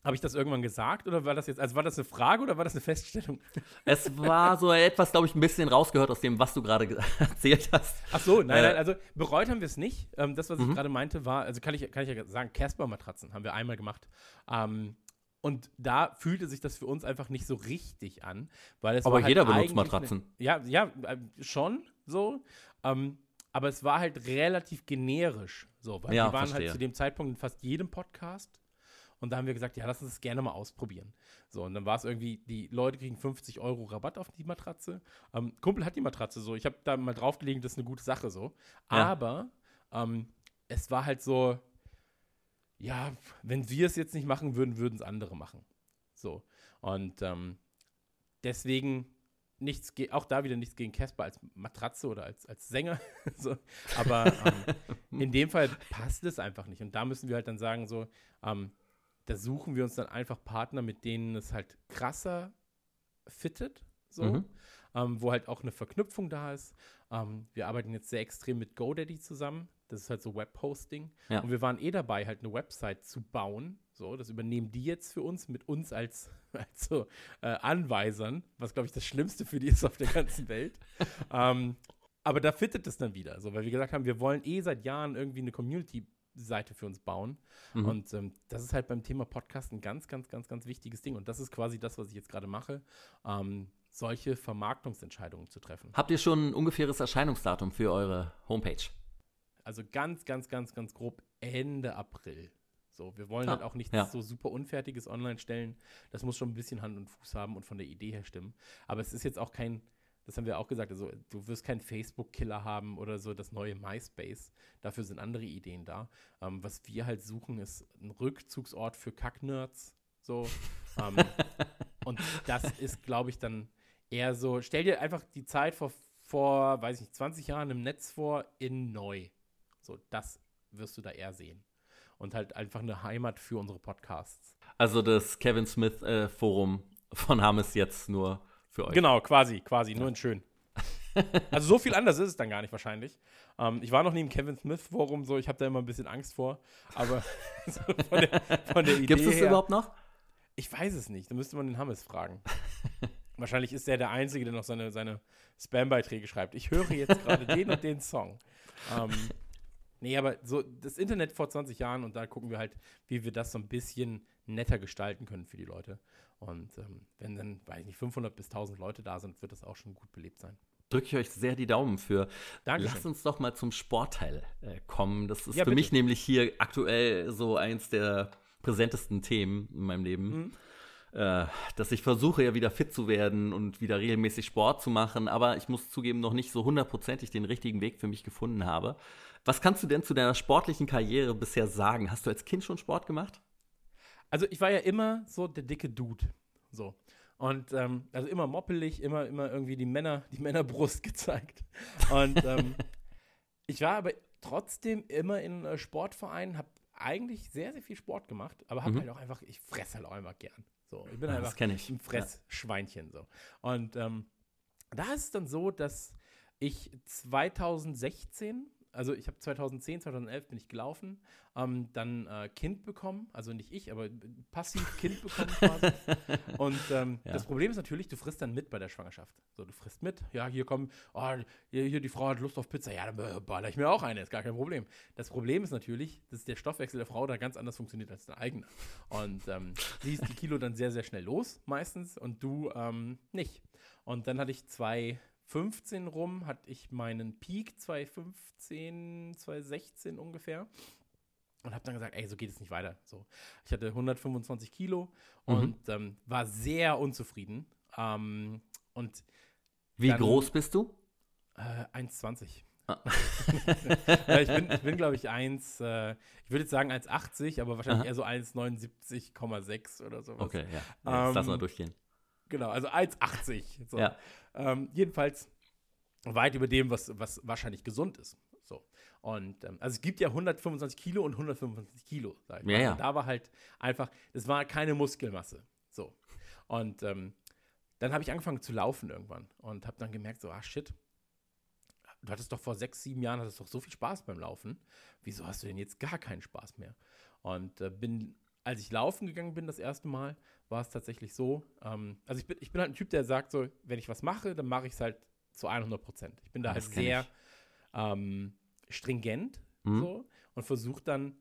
Habe ich das irgendwann gesagt oder war das jetzt, also war das eine Frage oder war das eine Feststellung? Es war so etwas, glaube ich, ein bisschen rausgehört aus dem, was du gerade erzählt hast. Ach so, nein, äh, nein, also bereut haben wir es nicht. Ähm, das, was ich mhm. gerade meinte, war, also kann ich, kann ich ja sagen, Casper-Matratzen haben wir einmal gemacht. Ähm, und da fühlte sich das für uns einfach nicht so richtig an, weil es Aber halt jeder benutzt Matratzen. Eine, ja, ja, äh, schon so. Ähm, aber es war halt relativ generisch. So, weil ja, wir waren halt verstehe. halt zu dem Zeitpunkt in fast jedem Podcast. Und da haben wir gesagt, ja, lass uns das gerne mal ausprobieren. So, und dann war es irgendwie, die Leute kriegen 50 Euro Rabatt auf die Matratze. Ähm, Kumpel hat die Matratze so. Ich habe da mal draufgelegt, das ist eine gute Sache so. Ja. Aber ähm, es war halt so, ja, wenn wir es jetzt nicht machen würden, würden es andere machen. So. Und ähm, deswegen nichts, auch da wieder nichts gegen Casper als Matratze oder als, als Sänger. so. Aber ähm, in dem Fall passt es einfach nicht. Und da müssen wir halt dann sagen, so, ähm, da suchen wir uns dann einfach Partner, mit denen es halt krasser fittet, so, mhm. ähm, wo halt auch eine Verknüpfung da ist. Ähm, wir arbeiten jetzt sehr extrem mit GoDaddy zusammen. Das ist halt so Webhosting. Ja. Und wir waren eh dabei, halt eine Website zu bauen. So, das übernehmen die jetzt für uns, mit uns als, als so, äh, Anweisern, was, glaube ich, das Schlimmste für die ist auf der ganzen Welt. ähm, aber da fittet es dann wieder, so, weil wir gesagt haben, wir wollen eh seit Jahren irgendwie eine Community-Seite für uns bauen. Mhm. Und ähm, das ist halt beim Thema Podcast ein ganz, ganz, ganz, ganz wichtiges Ding. Und das ist quasi das, was ich jetzt gerade mache. Ähm, solche Vermarktungsentscheidungen zu treffen. Habt ihr schon ein ungefähres Erscheinungsdatum für eure Homepage? Also ganz, ganz, ganz, ganz grob Ende April. So, wir wollen ah, halt auch nichts ja. so super Unfertiges online stellen. Das muss schon ein bisschen Hand und Fuß haben und von der Idee her stimmen. Aber es ist jetzt auch kein, das haben wir auch gesagt, also du wirst keinen Facebook-Killer haben oder so das neue MySpace. Dafür sind andere Ideen da. Ähm, was wir halt suchen, ist ein Rückzugsort für Kacknerds. So. ähm, und das ist, glaube ich, dann eher so, stell dir einfach die Zeit vor, vor, weiß ich nicht, 20 Jahren im Netz vor, in neu. So, das wirst du da eher sehen. Und halt einfach eine Heimat für unsere Podcasts. Also das Kevin Smith äh, Forum von Hammes jetzt nur für euch. Genau, quasi, quasi, nur in schön. also so viel anders ist es dann gar nicht wahrscheinlich. Ähm, ich war noch nie im Kevin Smith Forum, so ich habe da immer ein bisschen Angst vor, aber so von, der, von der Idee Gibt es das überhaupt noch? Ich weiß es nicht, da müsste man den Hammes fragen. Wahrscheinlich ist er der Einzige, der noch seine, seine Spam-Beiträge schreibt. Ich höre jetzt gerade den und den Song. Ähm, Nee, aber so das Internet vor 20 Jahren und da gucken wir halt, wie wir das so ein bisschen netter gestalten können für die Leute. Und ähm, wenn dann, weiß ich nicht, 500 bis 1000 Leute da sind, wird das auch schon gut belebt sein. Drücke ich euch sehr die Daumen für. Dankeschön. Lass uns doch mal zum Sportteil äh, kommen. Das ist ja, für bitte. mich nämlich hier aktuell so eins der präsentesten Themen in meinem Leben. Mhm. Äh, dass ich versuche ja wieder fit zu werden und wieder regelmäßig Sport zu machen, aber ich muss zugeben, noch nicht so hundertprozentig den richtigen Weg für mich gefunden habe. Was kannst du denn zu deiner sportlichen Karriere bisher sagen? Hast du als Kind schon Sport gemacht? Also ich war ja immer so der dicke Dude. So. Und ähm, also immer moppelig, immer, immer irgendwie die Männer, die Männerbrust gezeigt. Und ähm, ich war aber trotzdem immer in äh, Sportvereinen, habe eigentlich sehr, sehr viel Sport gemacht, aber habe mhm. halt auch einfach, ich fresse halt auch immer gern. So, ich bin ja, einfach ich. ein Fressschweinchen. So. Und ähm, da ist es dann so, dass ich 2016 also ich habe 2010, 2011 bin ich gelaufen, ähm, dann äh, Kind bekommen, also nicht ich, aber passiv Kind bekommen quasi. Und ähm, ja. das Problem ist natürlich, du frisst dann mit bei der Schwangerschaft. So, du frisst mit, ja, hier kommen, oh, hier, hier, die Frau hat Lust auf Pizza, ja, dann baller ich mir auch eine, ist gar kein Problem. Das Problem ist natürlich, dass der Stoffwechsel der Frau da ganz anders funktioniert als der eigene. Und ähm, sie ist die Kilo dann sehr, sehr schnell los, meistens, und du ähm, nicht. Und dann hatte ich zwei 15 rum hatte ich meinen Peak, 2015, 2016 ungefähr. Und habe dann gesagt, ey, so geht es nicht weiter. So, ich hatte 125 Kilo mhm. und ähm, war sehr unzufrieden. Ähm, und Wie dann, groß bist du? Äh, 1,20. Ah. ich bin, ich bin glaube ich, 1, äh, ich würde jetzt sagen 1,80, aber wahrscheinlich Aha. eher so 1,79,6 oder sowas. Okay, ja. ja ähm, lass mal durchgehen. Genau, also 1,80. So. Ja. Ähm, jedenfalls weit über dem, was, was wahrscheinlich gesund ist. So. Und ähm, also es gibt ja 125 Kilo und 125 Kilo, sag ich mal. Ja, ja. Und da war halt einfach, es war keine Muskelmasse. So. Und ähm, dann habe ich angefangen zu laufen irgendwann und habe dann gemerkt, so, ah shit, du hattest doch vor sechs, sieben Jahren hattest doch so viel Spaß beim Laufen. Wieso hast du denn jetzt gar keinen Spaß mehr? Und äh, bin, als ich laufen gegangen bin das erste Mal, war es tatsächlich so, ähm, also ich bin, ich bin halt ein Typ, der sagt so, wenn ich was mache, dann mache ich es halt zu 100 Prozent. Ich bin da das halt sehr ähm, stringent mhm. so und versuche dann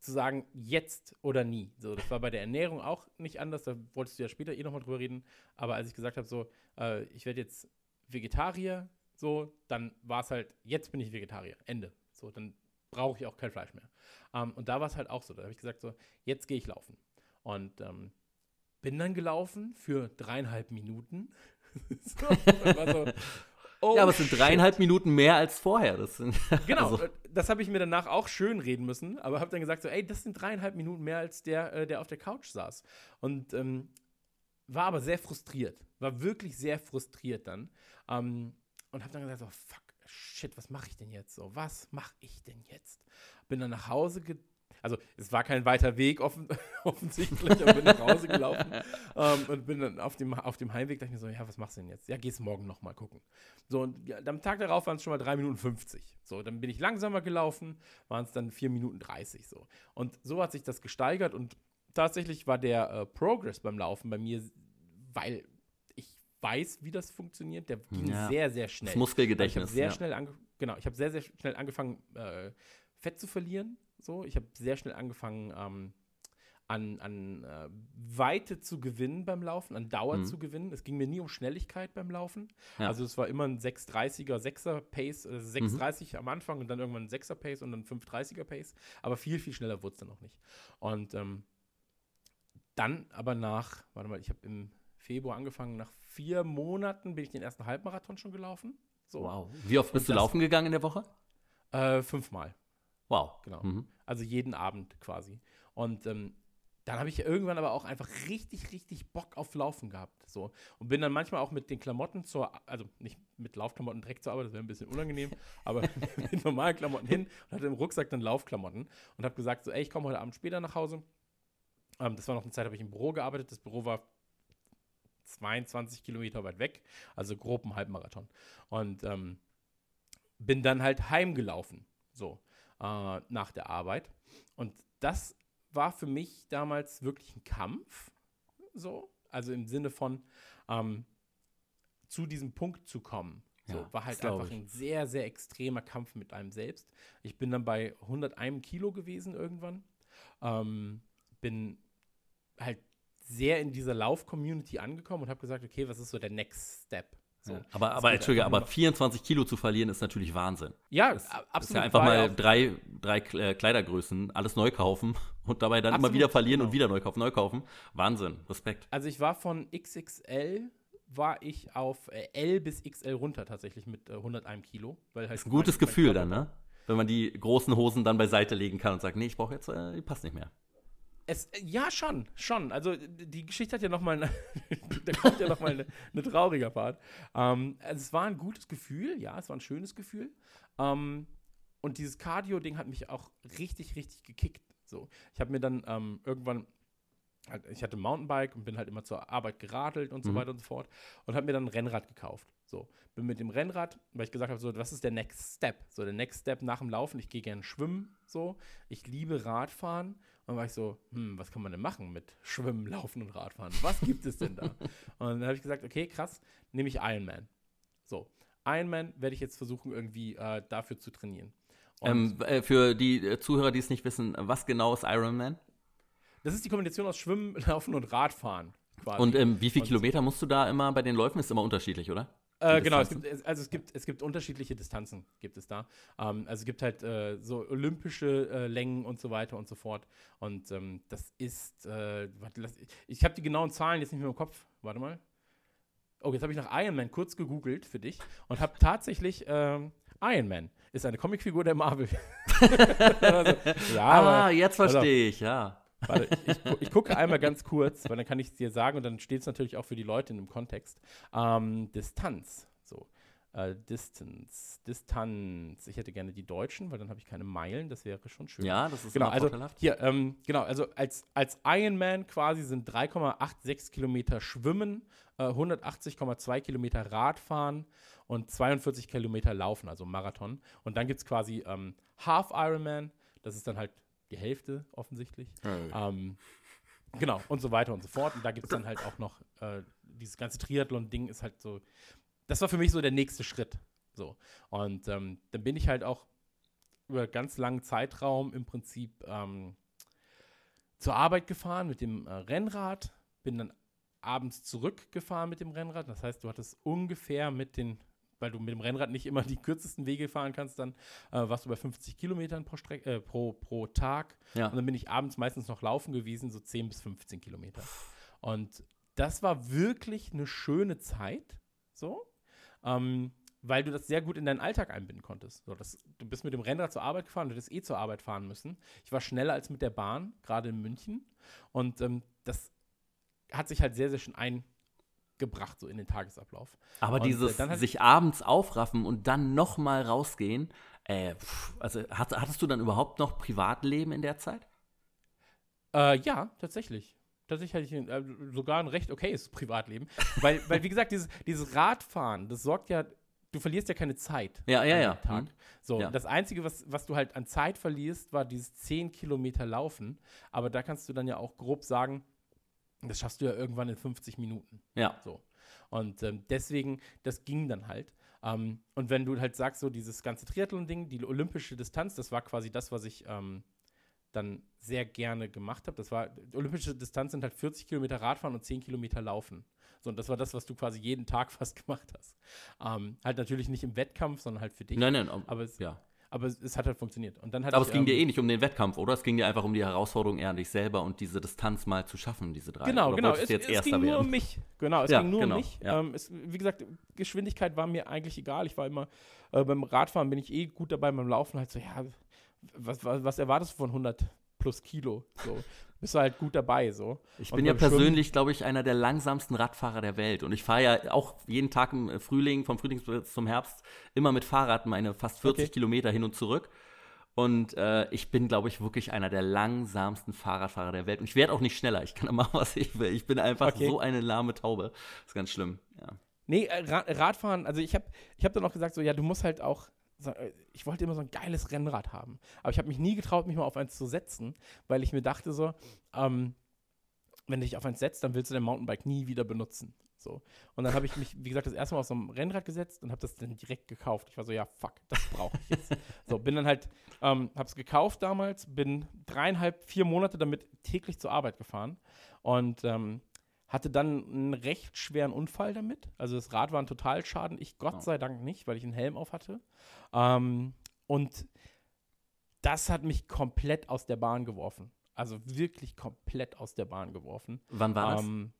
zu sagen, jetzt oder nie. So, das war bei der Ernährung auch nicht anders, da wolltest du ja später eh nochmal drüber reden, aber als ich gesagt habe, so, äh, ich werde jetzt Vegetarier, so, dann war es halt, jetzt bin ich Vegetarier, Ende. So, dann brauche ich auch kein Fleisch mehr. Ähm, und da war es halt auch so, da habe ich gesagt, so, jetzt gehe ich laufen. Und ähm, bin dann gelaufen für dreieinhalb Minuten. so, so, oh ja, aber es sind dreieinhalb shit. Minuten mehr als vorher. Das sind, genau, also. Äh, das habe ich mir danach auch schön reden müssen, aber habe dann gesagt, so, ey, das sind dreieinhalb Minuten mehr als der, äh, der auf der Couch saß. Und ähm, war aber sehr frustriert, war wirklich sehr frustriert dann. Ähm, und habe dann gesagt, so, fuck, shit, was mache ich denn jetzt so? Was mache ich denn jetzt? Bin dann nach Hause gegangen also es war kein weiter Weg offen, offensichtlich, aber bin nach Hause gelaufen ähm, und bin dann auf dem, auf dem Heimweg, dachte ich mir so, ja, was machst du denn jetzt? Ja, gehst morgen nochmal gucken. So, und ja, am Tag darauf waren es schon mal 3 Minuten 50. So, dann bin ich langsamer gelaufen, waren es dann 4 Minuten 30 so. Und so hat sich das gesteigert und tatsächlich war der äh, Progress beim Laufen bei mir, weil weiß, wie das funktioniert, der ging ja. sehr, sehr schnell. Das Muskelgedächtnis. Ich sehr ja. schnell genau, ich habe sehr, sehr schnell angefangen, äh, Fett zu verlieren so, ich habe sehr schnell angefangen, ähm, an, an äh, Weite zu gewinnen beim Laufen, an Dauer mhm. zu gewinnen. Es ging mir nie um Schnelligkeit beim Laufen. Ja. Also es war immer ein 630er, 6er Pace, äh, 630 mhm. am Anfang und dann irgendwann ein 6er Pace und dann 530er Pace. Aber viel, viel schneller wurde es dann noch nicht. Und ähm, dann aber nach, warte mal, ich habe im Februar angefangen, nach vier Monaten bin ich den ersten Halbmarathon schon gelaufen. So. Wow. Wie oft bist und du laufen gegangen in der Woche? Äh, fünfmal. Wow. Genau. Mhm. Also jeden Abend quasi. Und ähm, dann habe ich irgendwann aber auch einfach richtig, richtig Bock auf Laufen gehabt. So. Und bin dann manchmal auch mit den Klamotten zur, also nicht mit Laufklamotten direkt zur Arbeit, das wäre ein bisschen unangenehm, aber mit normalen Klamotten hin und hatte im Rucksack dann Laufklamotten und habe gesagt, so, ey, ich komme heute Abend später nach Hause. Ähm, das war noch eine Zeit, habe ich im Büro gearbeitet. Das Büro war 22 Kilometer weit weg, also grob ein Halbmarathon. Und ähm, bin dann halt heimgelaufen. So äh, nach der Arbeit. Und das war für mich damals wirklich ein Kampf, so, also im Sinne von ähm, zu diesem Punkt zu kommen. So, ja, war halt einfach ein sehr, sehr extremer Kampf mit einem selbst. Ich bin dann bei 101 Kilo gewesen irgendwann. Ähm, bin halt sehr in dieser Lauf-Community angekommen und habe gesagt, okay, was ist so der Next Step? So. Ja. Aber, aber Entschuldige, aber 24 Kilo zu verlieren ist natürlich Wahnsinn. Ja, Das a- ist absolut. ja einfach mal drei, drei äh, Kleidergrößen, alles neu kaufen und dabei dann immer Absolut, wieder verlieren und genau. wieder neu kaufen, neu kaufen. Wahnsinn, Respekt. Also ich war von XXL war ich auf äh, L bis XL runter tatsächlich mit äh, 101 Kilo. Weil halt Ist ein gutes Gefühl dann, ne? Wenn man die großen Hosen dann beiseite legen kann und sagt, nee, ich brauche jetzt, äh, die passt nicht mehr. Es, ja, schon, schon. Also die Geschichte hat ja noch mal, da kommt ja noch mal eine, eine trauriger Part. Ähm, also es war ein gutes Gefühl, ja, es war ein schönes Gefühl. Ähm, und dieses Cardio-Ding hat mich auch richtig, richtig gekickt. So, ich habe mir dann ähm, irgendwann, halt, ich hatte ein Mountainbike und bin halt immer zur Arbeit geradelt und so Mhm. weiter und so fort und habe mir dann ein Rennrad gekauft. So, bin mit dem Rennrad, weil ich gesagt habe, so, was ist der Next Step? So, der Next Step nach dem Laufen, ich gehe gerne schwimmen, so, ich liebe Radfahren. Und dann war ich so, hm, was kann man denn machen mit Schwimmen, Laufen und Radfahren? Was gibt es denn da? und dann habe ich gesagt, okay, krass, nehme ich Ironman. So, Ironman werde ich jetzt versuchen, irgendwie äh, dafür zu trainieren. Ähm, äh, für die äh, Zuhörer, die es nicht wissen, was genau ist Ironman? das ist die Kombination aus Schwimmen, Laufen und Radfahren. Quasi. Und ähm, wie viele Kilometer musst du da immer bei den Läufen? Ist immer unterschiedlich, oder? Äh, genau, es gibt, also es gibt, es gibt unterschiedliche Distanzen, gibt es da. Ähm, also es gibt halt äh, so olympische äh, Längen und so weiter und so fort. Und ähm, das ist, äh, warte, lass, ich habe die genauen Zahlen jetzt nicht mehr im Kopf. Warte mal. Oh, jetzt habe ich nach Iron Man kurz gegoogelt für dich und habe tatsächlich ähm, Iron Man ist eine Comicfigur der Marvel. also, ja, ah, aber jetzt verstehe ich, ja. Warte, ich, ich, gu- ich gucke einmal ganz kurz, weil dann kann ich es dir sagen und dann steht es natürlich auch für die Leute in dem Kontext. Ähm, Distanz. So. Äh, Distance. Distanz. Ich hätte gerne die Deutschen, weil dann habe ich keine Meilen. Das wäre schon schön. Ja, das ist Genau, also hier, ähm, genau, also als, als Ironman quasi sind 3,86 Kilometer Schwimmen, äh, 180,2 Kilometer Radfahren und 42 Kilometer Laufen, also Marathon. Und dann gibt es quasi ähm, Half Ironman, das ist dann halt die Hälfte offensichtlich. Ähm, genau, und so weiter und so fort. Und da gibt es dann halt auch noch, äh, dieses ganze Triathlon-Ding ist halt so, das war für mich so der nächste Schritt. So. Und ähm, dann bin ich halt auch über ganz langen Zeitraum im Prinzip ähm, zur Arbeit gefahren mit dem äh, Rennrad, bin dann abends zurückgefahren mit dem Rennrad. Das heißt, du hattest ungefähr mit den, weil du mit dem Rennrad nicht immer die kürzesten Wege fahren kannst, dann äh, warst du bei 50 Kilometern pro, Streck, äh, pro, pro Tag. Ja. Und dann bin ich abends meistens noch laufen gewesen, so 10 bis 15 Kilometer. Und das war wirklich eine schöne Zeit, so, ähm, weil du das sehr gut in deinen Alltag einbinden konntest. So, das, du bist mit dem Rennrad zur Arbeit gefahren, du hättest eh zur Arbeit fahren müssen. Ich war schneller als mit der Bahn, gerade in München. Und ähm, das hat sich halt sehr, sehr schön eingebracht, so in den Tagesablauf. Aber Und, äh, dieses dann hat- sich abends aufraffen und dann noch mal rausgehen, äh, pff, also hat, hattest du dann überhaupt noch Privatleben in der Zeit? Äh, ja, tatsächlich. Tatsächlich hatte ich äh, sogar ein recht okayes Privatleben. weil, weil, wie gesagt, dieses, dieses Radfahren, das sorgt ja, du verlierst ja keine Zeit. Ja, ja, ja. Tag. Mhm. So, Ja. das Einzige, was, was du halt an Zeit verlierst, war dieses 10 Kilometer Laufen. Aber da kannst du dann ja auch grob sagen, das schaffst du ja irgendwann in 50 Minuten. Ja. So. Und ähm, deswegen, das ging dann halt. Ähm, und wenn du halt sagst, so dieses ganze Triathlon-Ding, die olympische Distanz, das war quasi das, was ich ähm, dann sehr gerne gemacht habe. Das war, olympische Distanz sind halt 40 Kilometer Radfahren und 10 Kilometer Laufen. So, und das war das, was du quasi jeden Tag fast gemacht hast. Ähm, halt natürlich nicht im Wettkampf, sondern halt für dich. Nein, nein, aber, Aber es, ja. Aber es, es hat halt funktioniert. Und dann hatte aber ich, es ging dir ähm, eh nicht um den Wettkampf, oder? Es ging dir einfach um die Herausforderung eher an dich selber und diese Distanz mal zu schaffen, diese drei. Genau, oder genau. Es, jetzt es Erster ging nur werden? um mich. Genau, es Ja, ging nur genau, um mich. ja. Ähm, es, wie gesagt, Geschwindigkeit war mir eigentlich egal. Ich war immer, äh, beim Radfahren bin ich eh gut dabei, beim Laufen halt so, ja, was, was, was erwartest du von 100 plus Kilo? So, bist du halt gut dabei, so. Ich bin ja persönlich, glaube ich, einer der langsamsten Radfahrer der Welt. Und ich fahre ja auch jeden Tag im Frühling, vom Frühling bis zum Herbst, immer mit Fahrrad meine fast 40 Okay. Kilometer hin und zurück. Und äh, ich bin, glaube ich, wirklich einer der langsamsten Fahrradfahrer der Welt. Und ich werde auch nicht schneller. Ich kann machen, was ich will. Ich bin einfach Okay. so eine lahme Taube. Das ist ganz schlimm. Ja. Nee, äh, Ra Radfahren, also ich habe ich hab dann auch gesagt, so, ja, du musst halt auch, so, äh, ich wollte immer so ein geiles Rennrad haben. Aber ich habe mich nie getraut, mich mal auf eins zu setzen, weil ich mir dachte so, ähm, wenn du dich auf eins setzt, dann willst du dein Mountainbike nie wieder benutzen. So. Und dann habe ich mich, wie gesagt, das erste Mal auf so ein Rennrad gesetzt und habe das dann direkt gekauft. Ich war so, ja, fuck, das brauche ich jetzt. so, bin dann halt, ähm, habe es gekauft damals, bin dreieinhalb, vier Monate damit täglich zur Arbeit gefahren und ähm, hatte dann einen recht schweren Unfall damit. Also das Rad war ein Totalschaden. Ich Gott sei Dank nicht, weil ich einen Helm auf hatte. Ähm, und das hat mich komplett aus der Bahn geworfen. Also wirklich komplett aus der Bahn geworfen. Wann war das? Ähm,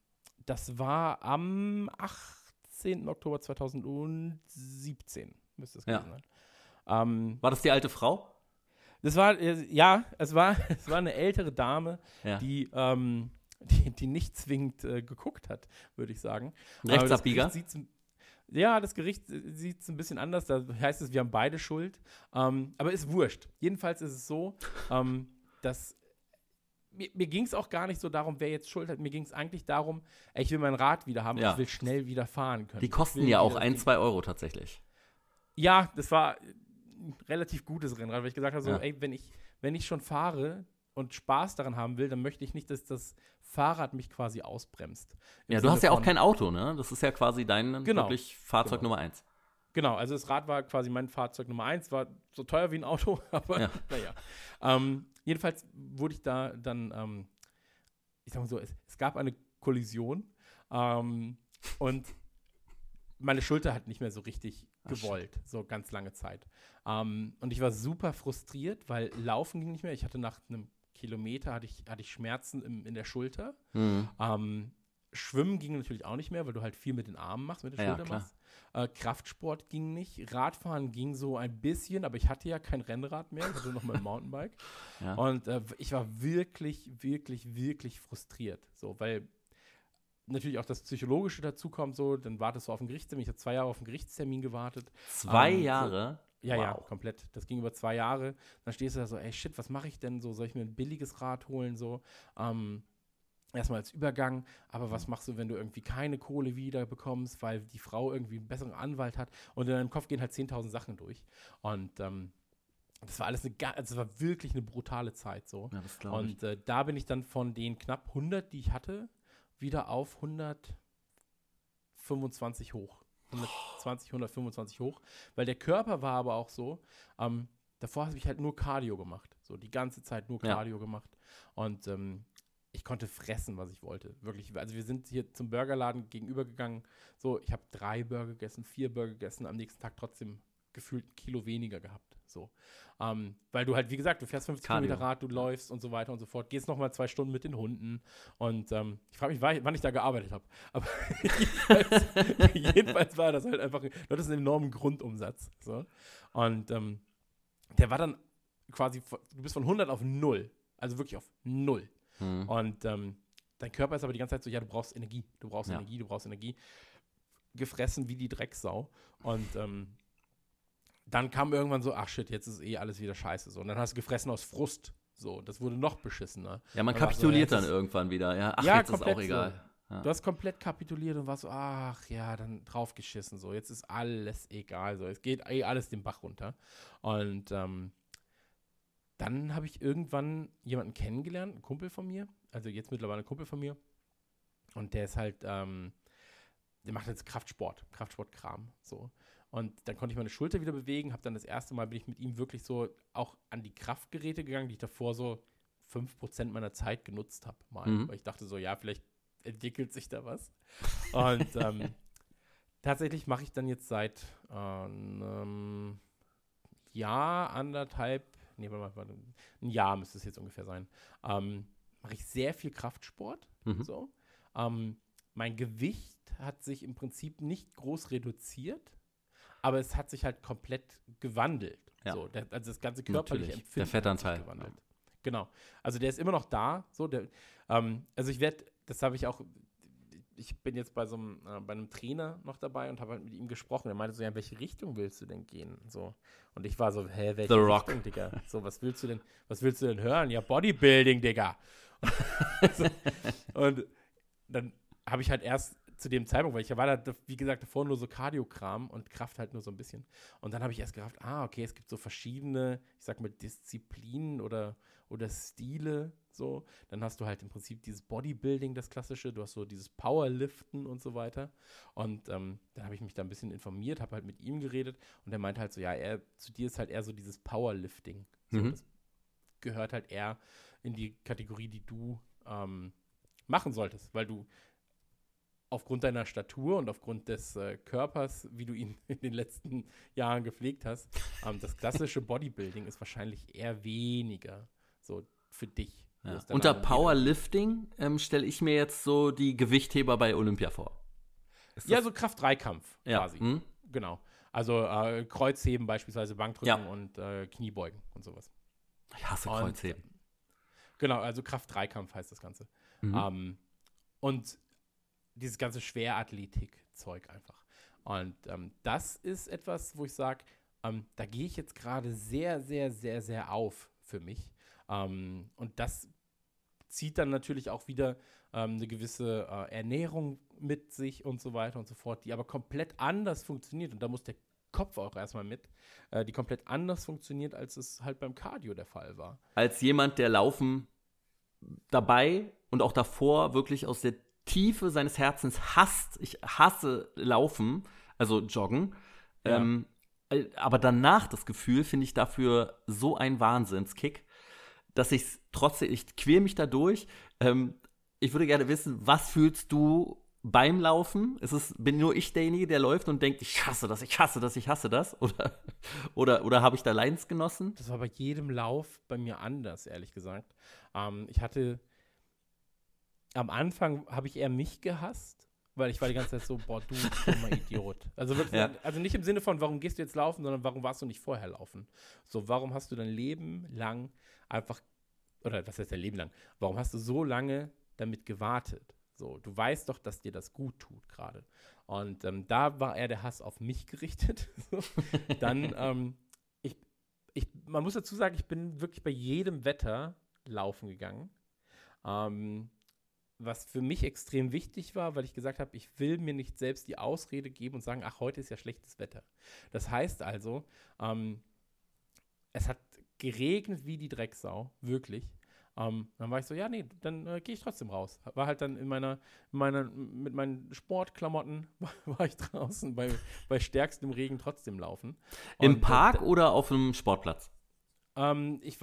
das war am 18. Oktober 2017, müsste es Ja. gewesen sein. Ähm, War das die alte Frau? das war, äh, ja, es war, es war eine ältere Dame, Ja. die, ähm, die, die nicht zwingend äh, geguckt hat, würde ich sagen. Rechtsabbieger? Ja, das Gericht sieht es ein bisschen anders. Da heißt es, wir haben beide Schuld. Ähm, aber ist wurscht. Jedenfalls ist es so, ähm, dass mir, mir ging es auch gar nicht so darum, wer jetzt Schuld hat. Mir ging es eigentlich darum, ey, ich will mein Rad wieder haben. Ja. Ich will schnell wieder fahren können. Die kosten ja auch ein, zwei Euro tatsächlich. Ja, das war ein relativ gutes Rennrad, weil ich gesagt habe, so, Ja. ey, wenn ich, wenn ich schon fahre und Spaß daran haben will, dann möchte ich nicht, dass das Fahrrad mich quasi ausbremst. Ja, du hast ja auch kein Auto, ne? Das ist ja quasi dein Genau. wirklich Fahrzeug Genau. Nummer eins. Genau, also das Rad war quasi mein Fahrzeug Nummer eins, war so teuer wie ein Auto, aber Ja. naja. Ähm, jedenfalls wurde ich da dann, ähm, ich sag mal so, es, es gab eine Kollision ähm, und meine Schulter hat nicht mehr so richtig gewollt, so ganz lange Zeit. Ähm, und ich war super frustriert, weil Laufen ging nicht mehr. Ich hatte nach einem Kilometer hatte ich, hatte ich Schmerzen im, in der Schulter. Mhm. Ähm, Schwimmen ging natürlich auch nicht mehr, weil du halt viel mit den Armen machst, mit der Ja, Schulter klar. machst. Äh, Kraftsport ging nicht. Radfahren ging so ein bisschen, aber ich hatte ja kein Rennrad mehr. Ich hatte noch mein Mountainbike. Ja. Und äh, ich war wirklich, wirklich, wirklich frustriert. So, weil natürlich auch das Psychologische dazu kommt, so, dann wartest du auf einen Gerichtstermin. Ich habe zwei Jahre auf einen Gerichtstermin gewartet. Zwei Ähm, Jahre? Ja, ja, Wow. komplett. Das ging über zwei Jahre. Dann stehst du da so, ey, shit, was mache ich denn so? Soll ich mir ein billiges Rad holen? So, ähm, erstmal als Übergang. Aber was machst du, wenn du irgendwie keine Kohle wieder bekommst, weil die Frau irgendwie einen besseren Anwalt hat? Und in deinem Kopf gehen halt 10.000 Sachen durch. Und ähm, das war alles eine, also das war wirklich eine brutale Zeit so. Ja. Und äh, da bin ich dann von den knapp 100, die ich hatte, wieder auf 125 hoch. 120, 125 hoch. Weil der Körper war aber auch so, ähm, davor habe ich halt nur Cardio gemacht. So die ganze Zeit nur Ja. Cardio gemacht. Und ähm, ich konnte fressen, was ich wollte. Wirklich. Also wir sind hier zum Burgerladen gegenüber gegangen. So, ich habe drei Burger gegessen, vier Burger gegessen, am nächsten Tag trotzdem gefühlt ein Kilo weniger gehabt. So. Ähm, weil du halt, wie gesagt, du fährst 50 Cardio. Kilometer Rad, du läufst und so weiter und so fort. Gehst nochmal zwei Stunden mit den Hunden. Und ähm, ich frage mich, wa- wann ich da gearbeitet habe. Aber jedenfalls, jedenfalls war das halt einfach, du hattest einen enormen Grundumsatz. So. Und ähm, der war dann quasi, du bist von 100 auf 0. Also wirklich auf 0. Mhm. Und ähm, dein Körper ist aber die ganze Zeit so, ja, du brauchst Energie, du brauchst Ja. Energie, du brauchst Energie. Gefressen wie die Drecksau. Und ähm, dann kam irgendwann so, ach shit, jetzt ist eh alles wieder scheiße. So. Und dann hast du gefressen aus Frust. So, das wurde noch beschissener. Ja, man so, kapituliert ja, dann irgendwann wieder. Ja, ach, Ja, jetzt ist auch komplett so. egal. Ja. Du hast komplett kapituliert und warst so, ach ja, dann draufgeschissen. So, jetzt ist alles egal. So, es geht eh alles den Bach runter. Und ähm, dann habe ich irgendwann jemanden kennengelernt, einen Kumpel von mir, also jetzt mittlerweile ein Kumpel von mir. Und der ist halt, ähm, der macht jetzt Kraftsport, Kraftsportkram. So. Und dann konnte ich meine Schulter wieder bewegen, habe dann das erste Mal bin ich mit ihm wirklich so auch an die Kraftgeräte gegangen, die ich davor so 5% meiner Zeit genutzt habe. Mal. Mhm. Weil ich dachte so, ja, vielleicht entwickelt sich da was. Und ähm, tatsächlich mache ich dann jetzt seit äh, einem Jahr, anderthalb, nee, warte mal, warte, ein Jahr müsste es jetzt ungefähr sein, ähm, mache ich sehr viel Kraftsport. Mhm. So. Ähm, mein Gewicht hat sich im Prinzip nicht groß reduziert, aber es hat sich halt komplett gewandelt. Ja. So, der, also das ganze körperliche Natürlich. Empfinden Der hat sich Fettanteil. gewandelt. Genau. Also der ist immer noch da. So, der, ähm, also ich werde, das habe ich auch, ich bin jetzt bei so einem, äh, bei einem Trainer noch dabei und habe halt mit ihm gesprochen. Er meinte so, ja, in welche Richtung willst du denn gehen? So. Und ich war so, hä, welche The Rock. Richtung, Digga? So, was willst du denn, was willst du denn hören? Ja, Bodybuilding, Digga. so, und dann habe ich halt erst zu dem Zeitpunkt, weil ich war da, wie gesagt, davor nur so Cardio-Kram und Kraft halt nur so ein bisschen. Und dann habe ich erst gerafft, ah, okay, es gibt so verschiedene, ich sag mal, Disziplinen oder, oder Stile, so. Dann hast du halt im Prinzip dieses Bodybuilding, das klassische, du hast so dieses Powerliften und so weiter. Und ähm, dann habe ich mich da ein bisschen informiert, habe halt mit ihm geredet und er meinte halt so, ja, er, zu dir ist halt eher so dieses Powerlifting. So, Mhm. Das gehört halt eher in die Kategorie, die du ähm, machen solltest, weil du aufgrund deiner Statur und aufgrund des äh, Körpers, wie du ihn in den letzten Jahren gepflegt hast, ähm, das klassische Bodybuilding ist wahrscheinlich eher weniger so für dich. Ja. Unter Powerlifting ähm, stelle ich mir jetzt so die Gewichtheber bei Olympia vor. Ja, so Kraft-3-Kampf ja. quasi. Hm? Genau. Also äh, Kreuzheben beispielsweise, Bankdrücken ja. und äh, Kniebeugen und sowas. Ich hasse Kreuzheben. Und, genau, also Kraft-3-Kampf heißt das Ganze. Mhm. Ähm, und dieses ganze Schwerathletik-Zeug einfach. Und ähm, das ist etwas, wo ich sage, ähm, da gehe ich jetzt gerade sehr, sehr, sehr, sehr auf für mich. Ähm, und das zieht dann natürlich auch wieder ähm, eine gewisse äh, Ernährung mit sich und so weiter und so fort, die aber komplett anders funktioniert. Und da muss der Kopf auch erstmal mit, äh, die komplett anders funktioniert, als es halt beim Cardio der Fall war. Als jemand, der Laufen dabei und auch davor wirklich aus der Tiefe seines Herzens hasst. Ich hasse Laufen, also Joggen. Ja. Ähm, äh, aber danach das Gefühl finde ich dafür so ein Wahnsinnskick, dass ich trotzdem, ich quäle mich da durch. Ähm, ich würde gerne wissen, was fühlst du beim Laufen? Ist es, bin nur ich derjenige, der läuft und denkt, ich hasse das, ich hasse das, ich hasse das? Oder, oder, oder habe ich da Leidensgenossen? Das war bei jedem Lauf bei mir anders, ehrlich gesagt. Ähm, ich hatte am Anfang habe ich eher mich gehasst, weil ich war die ganze Zeit so, boah, du dummer Idiot. Also, wirklich, ja. also nicht im Sinne von, warum gehst du jetzt laufen, sondern warum warst du nicht vorher laufen? So, warum hast du dein Leben lang einfach, oder was heißt dein Leben lang, warum hast du so lange damit gewartet? So, du weißt doch, dass dir das gut tut gerade. Und ähm, da war eher der Hass auf mich gerichtet. Dann, ähm, ich, ich, man muss dazu sagen, ich bin wirklich bei jedem Wetter laufen gegangen. Ähm, was für mich extrem wichtig war, weil ich gesagt habe, ich will mir nicht selbst die Ausrede geben und sagen, ach, heute ist ja schlechtes Wetter. Das heißt also, ähm, es hat geregnet wie die Drecksau, wirklich. Ähm, dann war ich so, ja, nee, dann äh, gehe ich trotzdem raus. War halt dann in meiner, in meiner mit meinen Sportklamotten war, ich draußen bei, bei stärkstem Regen trotzdem laufen. Im und, Park äh, oder auf einem Sportplatz? Ähm, ich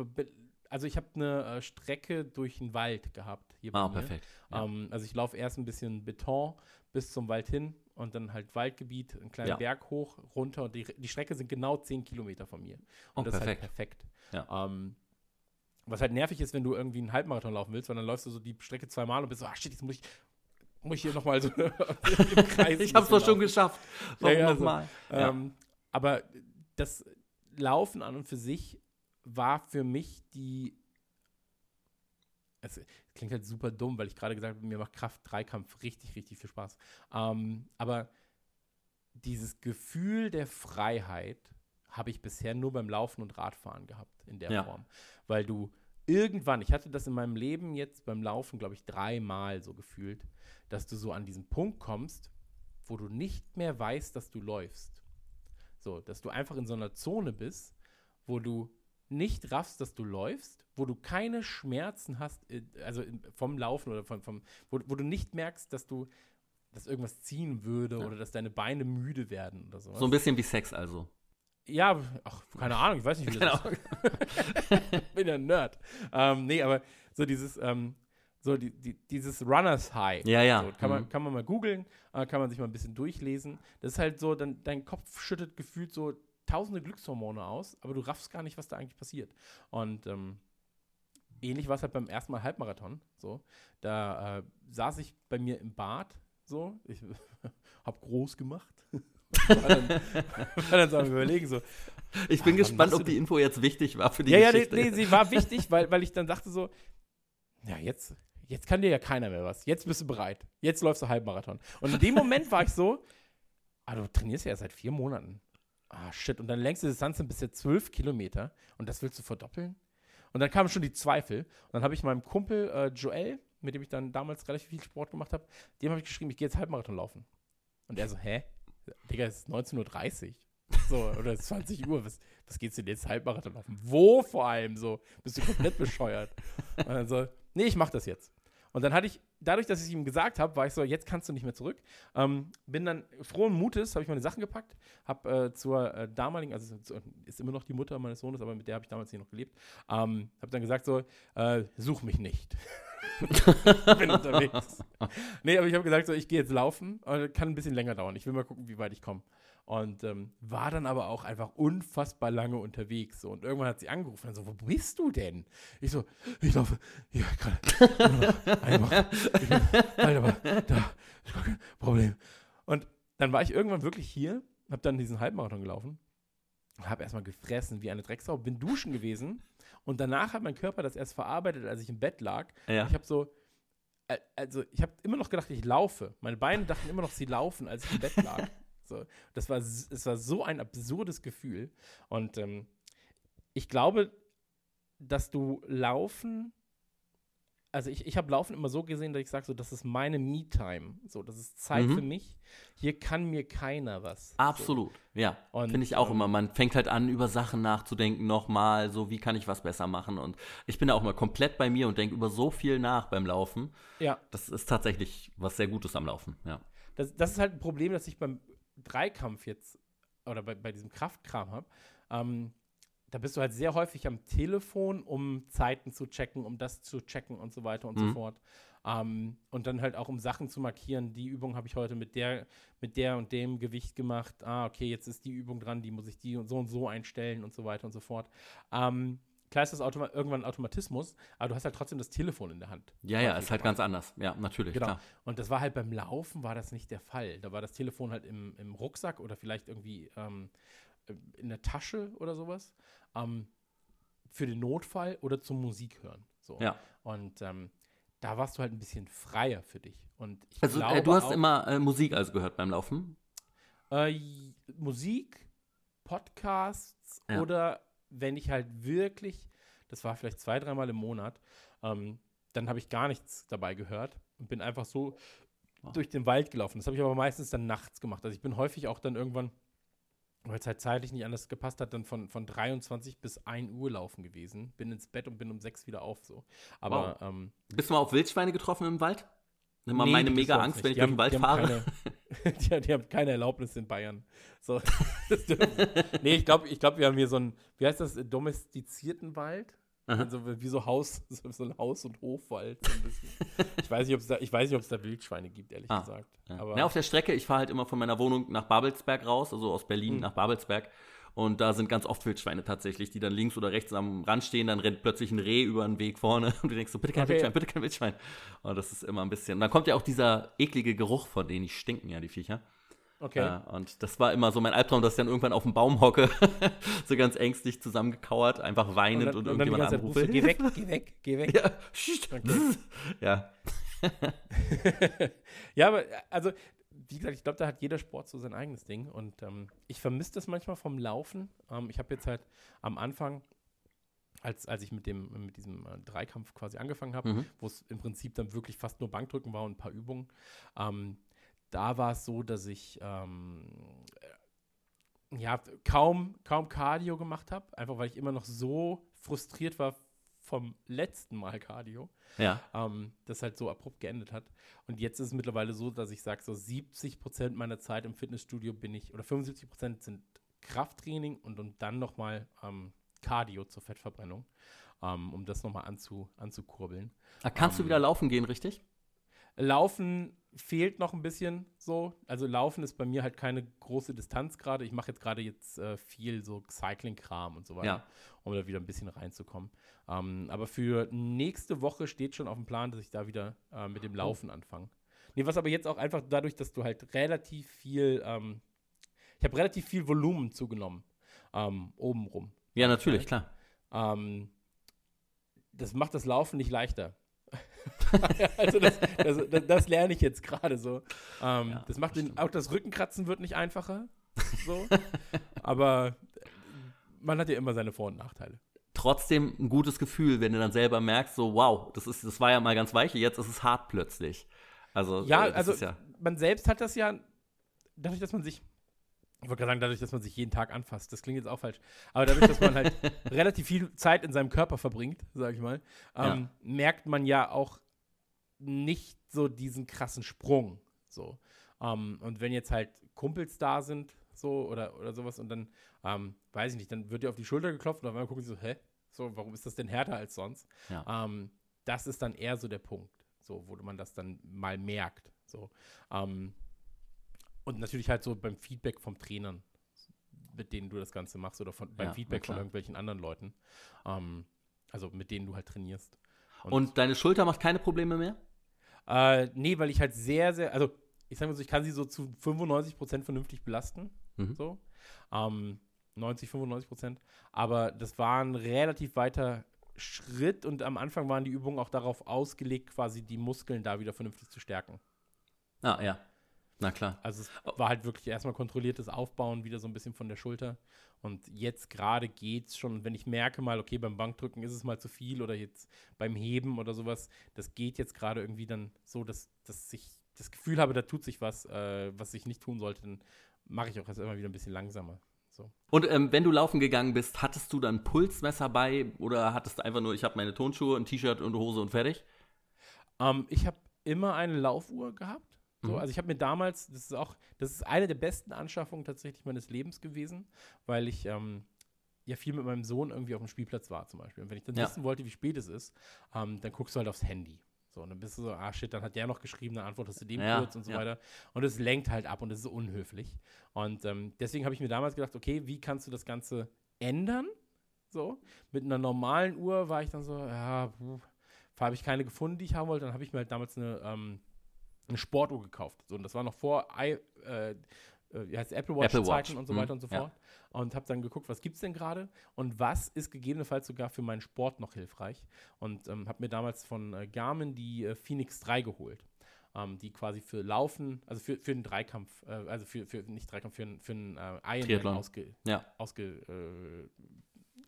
also ich habe eine äh, Strecke durch den Wald gehabt hier ah, perfekt. Ja. Ähm, also ich laufe erst ein bisschen Beton bis zum Wald hin und dann halt Waldgebiet, einen kleinen ja. Berg hoch, runter. Und die, die Strecke sind genau 10 Kilometer von mir. Und oh, das perfekt. ist halt perfekt. Ja. Ähm, was halt nervig ist, wenn du irgendwie einen Halbmarathon laufen willst, weil dann läufst du so die Strecke zweimal und bist so, ah shit, jetzt muss ich, muss ich hier nochmal so im Kreis. ich hab's doch schon geschafft. Warum ja, nochmal? Also, ähm, aber das Laufen an und für sich war für mich die. Es klingt halt super dumm, weil ich gerade gesagt habe, mir macht Kraft-Dreikampf richtig, richtig viel Spaß. Ähm, aber dieses Gefühl der Freiheit habe ich bisher nur beim Laufen und Radfahren gehabt in der ja. Form. Weil du irgendwann, ich hatte das in meinem Leben jetzt beim Laufen, glaube ich, dreimal so gefühlt, dass du so an diesen Punkt kommst, wo du nicht mehr weißt, dass du läufst. So, dass du einfach in so einer Zone bist, wo du nicht raffst, dass du läufst, wo du keine Schmerzen hast, äh, also vom Laufen oder vom, vom wo, wo du nicht merkst, dass du dass irgendwas ziehen würde ja. oder dass deine Beine müde werden oder sowas. So ein bisschen wie Sex also. Ja, ach, keine Ahnung, ich weiß nicht, wie das ist. ich bin ja ein Nerd. Ähm, nee, aber so dieses, ähm, so die, die, dieses Runners High. Ja, ja. So, kann, mhm. man, kann man mal googeln, äh, kann man sich mal ein bisschen durchlesen. Das ist halt so, dann, dein Kopf schüttet gefühlt so tausende Glückshormone aus, aber du raffst gar nicht, was da eigentlich passiert. Und ähm, ähnlich war es halt beim ersten Mal Halbmarathon. So, da äh, saß ich bei mir im Bad, so, ich habe groß gemacht. war dann, war dann so am überlegen so. Ich bin ach, gespannt, ob die Info jetzt wichtig war für die ja, Geschichte. Ja, nee, nee, sie war wichtig, weil, weil ich dann dachte so, ja, jetzt, jetzt kann dir ja keiner mehr was. Jetzt bist du bereit. Jetzt läufst du Halbmarathon. Und in dem Moment war ich so, ah, du trainierst ja seit vier Monaten ah shit, und dann längste Distanz sind bisher zwölf Kilometer und das willst du verdoppeln? Und dann kamen schon die Zweifel. Und dann habe ich meinem Kumpel äh, Joel, mit dem ich dann damals relativ viel Sport gemacht habe, dem habe ich geschrieben, ich gehe jetzt Halbmarathon laufen. Und er so, hä? Digga, es ist 19.30 Uhr. So, oder 20 Uhr, was, was geht's denn jetzt Halbmarathon laufen? Wo vor allem so? Bist du komplett bescheuert? Und dann so, nee, ich mach das jetzt. Und dann hatte ich, dadurch, dass ich ihm gesagt habe, war ich so, jetzt kannst du nicht mehr zurück. Ähm, bin dann frohen Mutes, habe ich meine Sachen gepackt, habe äh, zur äh, damaligen, also ist immer noch die Mutter meines Sohnes, aber mit der habe ich damals hier noch gelebt, ähm, habe dann gesagt so, äh, such mich nicht. bin unterwegs. Nee, aber ich habe gesagt, so, ich gehe jetzt laufen. Kann ein bisschen länger dauern. Ich will mal gucken, wie weit ich komme. Und ähm, war dann aber auch einfach unfassbar lange unterwegs. So. Und irgendwann hat sie angerufen und so, wo bist du denn? Ich so, ich laufe hier gerade. Einfach. Ich bin, halt aber, da, ist gar kein Problem. Und dann war ich irgendwann wirklich hier, habe dann diesen Halbmarathon gelaufen, habe erstmal gefressen wie eine Drecksau, bin duschen gewesen und danach hat mein Körper das erst verarbeitet, als ich im Bett lag. Ja. Ich habe so, also ich habe immer noch gedacht, ich laufe. Meine Beine dachten immer noch, sie laufen, als ich im Bett lag. So, das war, es war so ein absurdes Gefühl. Und ähm, ich glaube, dass du Laufen, also ich, ich habe Laufen immer so gesehen, dass ich sage, so, das ist meine Me-Time. So, das ist Zeit Mhm. für mich. Hier kann mir keiner was. Absolut, ja. Und, Finde ich auch ähm, immer. Man fängt halt an, über Sachen nachzudenken, nochmal, so wie kann ich was besser machen. Und ich bin da auch mal komplett bei mir und denke über so viel nach beim Laufen. So. Ja, Das ist tatsächlich was sehr Gutes am Laufen, ja. das, das ist halt ein Problem, das ich beim Dreikampf jetzt oder bei, bei diesem Kraftkram habe. Ähm, da bist du halt sehr häufig am Telefon, um Zeiten zu checken, um das zu checken und so weiter und so Mhm. fort. Ähm, und dann halt auch, um Sachen zu markieren. Die Übung habe ich heute mit der, mit der und dem Gewicht gemacht. Ah, okay, jetzt ist die Übung dran, die muss ich die und so und so einstellen und so weiter und so fort. Ähm, klar ist das Automa irgendwann ein Automatismus, aber du hast halt trotzdem das Telefon in der Hand. Ja, ja, ist halt ganz anders. Ja, natürlich, Genau. klar. Und das war halt beim Laufen war das nicht der Fall. Da war das Telefon halt im, im Rucksack oder vielleicht irgendwie ähm, in der Tasche oder sowas. Ähm, für den Notfall oder zum Musik hören. So. Ja. Und ähm, da warst du halt ein bisschen freier für dich. Und ich Also glaube äh, du hast auch, immer äh, Musik also gehört beim Laufen? äh, Musik, Podcasts Ja. oder wenn ich halt wirklich, das war vielleicht zwei, dreimal im Monat, ähm, dann habe ich gar nichts dabei gehört und bin einfach so Wow. durch den Wald gelaufen. Das habe ich aber meistens dann nachts gemacht. Also ich bin häufig auch dann irgendwann, weil es halt zeitlich nicht anders gepasst hat, dann von, von 23 bis 1 Uhr laufen gewesen. Bin ins Bett und bin um 6 wieder auf so. Aber ähm, Bist du mal auf Wildschweine getroffen im Wald? Immer Nee, meine die gibt's mega Angst, wenn ich Die durch den Wald fahre. Keine, die, die haben keine Erlaubnis in Bayern. So, nee, ich glaube, ich glaub, wir haben hier so einen, wie heißt das, domestizierten Wald? Aha. Also wie so Haus, so, ein Haus- und Hofwald. So ich weiß nicht, ob es da, ich weiß nicht, ob es da Wildschweine gibt, ehrlich Ah, gesagt. Ja. Ja, auf der Strecke, ich fahre halt immer von meiner Wohnung nach Babelsberg raus, also aus Berlin Hm. nach Babelsberg. Und da sind ganz oft Wildschweine tatsächlich, die dann links oder rechts am Rand stehen, dann rennt plötzlich ein Reh über den Weg vorne und du denkst so, bitte kein Okay. Wildschwein, bitte kein Wildschwein. Und das ist immer ein bisschen. Und dann kommt ja auch dieser eklige Geruch von denen, die stinken ja, die Viecher. okay. Ja, und das war immer so mein Albtraum, dass ich dann irgendwann auf dem Baum hocke, so ganz ängstlich zusammengekauert, einfach weinend und, dann die irgendjemand Zeit anrufe. Geh weg, geh weg, geh weg. Ja, Okay. ja. ja, aber äh, also, wie gesagt, ich glaube, da hat jeder Sport so sein eigenes Ding. Und ähm, ich vermisse das manchmal vom Laufen. Ähm, ich habe jetzt halt am Anfang, als, als ich mit, dem, mit diesem äh, Dreikampf quasi angefangen habe, Mhm. wo es im Prinzip dann wirklich fast nur Bankdrücken war und ein paar Übungen, ähm, da war es so, dass ich ähm, äh, ja, kaum, kaum Cardio gemacht habe, einfach weil ich immer noch so frustriert war vom letzten Mal Cardio Ja. ähm, das halt so abrupt geendet hat. Und jetzt ist es mittlerweile so, dass ich sage, so 70 Prozent meiner Zeit im Fitnessstudio bin ich, oder 75 Prozent sind Krafttraining und, und dann nochmal ähm, Cardio zur Fettverbrennung, ähm, um das nochmal anzu, anzukurbeln. Ah, Kannst du Ähm, wieder laufen gehen, richtig? Laufen fehlt noch ein bisschen so. Also Laufen ist bei mir halt keine große Distanz gerade. Ich mache jetzt gerade jetzt äh, viel so Cycling-Kram und so weiter, Ja. um da wieder ein bisschen reinzukommen. Ähm, aber für nächste Woche steht schon auf dem Plan, dass ich da wieder äh, mit dem Laufen anfange. Nee, was aber jetzt auch einfach dadurch, dass du halt relativ viel, ähm, ich habe relativ viel Volumen zugenommen, ähm, obenrum. Ja, natürlich, klar. Ähm, das macht das Laufen nicht leichter. also das, das, das, das lerne ich jetzt gerade so. Ähm, Ja, das macht den, auch das Rückenkratzen wird nicht einfacher. So. Aber man hat ja immer seine Vor- und Nachteile. Trotzdem ein gutes Gefühl, wenn du dann selber merkst, so, wow, das, ist, das war ja mal ganz weich, jetzt ist es hart plötzlich. Also, Ja, äh, also ja, man selbst hat das ja, dadurch, dass man sich, ich wollte gerade sagen, dadurch, dass man sich jeden Tag anfasst, das klingt jetzt auch falsch, aber dadurch, dass man halt relativ viel Zeit in seinem Körper verbringt, sage ich mal, ähm, merkt man ja auch nicht so diesen krassen Sprung. So. Ähm, und wenn jetzt halt Kumpels da sind, so oder, oder sowas, und dann, ähm, weiß ich nicht, dann wird dir auf die Schulter geklopft und auf einmal gucken sie so, hä? So, warum ist das denn härter als sonst? ja. Ähm, das ist dann eher so der Punkt, so, wo man das dann mal merkt. So. Ähm, und natürlich halt so beim Feedback vom Trainern, mit denen du das Ganze machst, oder von, beim Ja, Feedback von irgendwelchen anderen Leuten. Ähm, also mit denen du halt trainierst. Und deine Schulter macht keine Probleme mehr? Äh, nee, weil ich halt sehr, sehr, also ich sag mal so, ich kann sie so zu 95% vernünftig belasten. Mhm. So. Ähm, 90, 95%. Aber das war ein relativ weiter Schritt und am Anfang waren die Übungen auch darauf ausgelegt, quasi die Muskeln da wieder vernünftig zu stärken. Ah, ja. Na klar. Also es war halt wirklich erstmal kontrolliertes Aufbauen, wieder so ein bisschen von der Schulter. Und jetzt gerade geht's schon, wenn ich merke mal, okay, beim Bankdrücken ist es mal zu viel oder jetzt beim Heben oder sowas, das geht jetzt gerade irgendwie dann so, dass, dass ich das Gefühl habe, da tut sich was, äh, was ich nicht tun sollte, dann mache ich auch erst immer wieder ein bisschen langsamer. So. Und ähm, wenn du laufen gegangen bist, hattest du dann Pulsmesser bei oder hattest du einfach nur, ich habe meine Tonschuhe, ein T-Shirt und Hose und fertig? Ähm, ich habe immer eine Laufuhr gehabt. So, Mhm. Also ich habe mir damals, das ist auch, das ist eine der besten Anschaffungen tatsächlich meines Lebens gewesen, weil ich ähm, ja viel mit meinem Sohn irgendwie auf dem Spielplatz war zum Beispiel. Und wenn ich dann Ja. wissen wollte, wie spät es ist, ähm, dann guckst du halt aufs Handy. So, und dann bist du so, ah shit, dann hat der noch geschrieben, dann antwortest du dem Ja, kurz und so ja. weiter. Und es lenkt halt ab und es ist unhöflich. Und ähm, deswegen habe ich mir damals gedacht, okay, wie kannst du das Ganze ändern? So, mit einer normalen Uhr war ich dann so, ja, habe ich keine gefunden, die ich haben wollte. Dann habe ich mir halt damals eine, ähm, eine Sportuhr gekauft. So, und das war noch vor I, äh, äh, wie heißt Apple Watch Apple Watch, Zeiten und so weiter und so ja. fort. Und habe dann geguckt, was gibt es denn gerade und was ist gegebenenfalls sogar für meinen Sport noch hilfreich. Und ähm, habe mir damals von äh, Garmin die äh, Phoenix 3 geholt. Ähm, die quasi für Laufen, also für, für den Dreikampf, äh, also für, für nicht Dreikampf, für, einen- für einen äh, Ironman Triathlon. ausge, Ja. ausge, äh,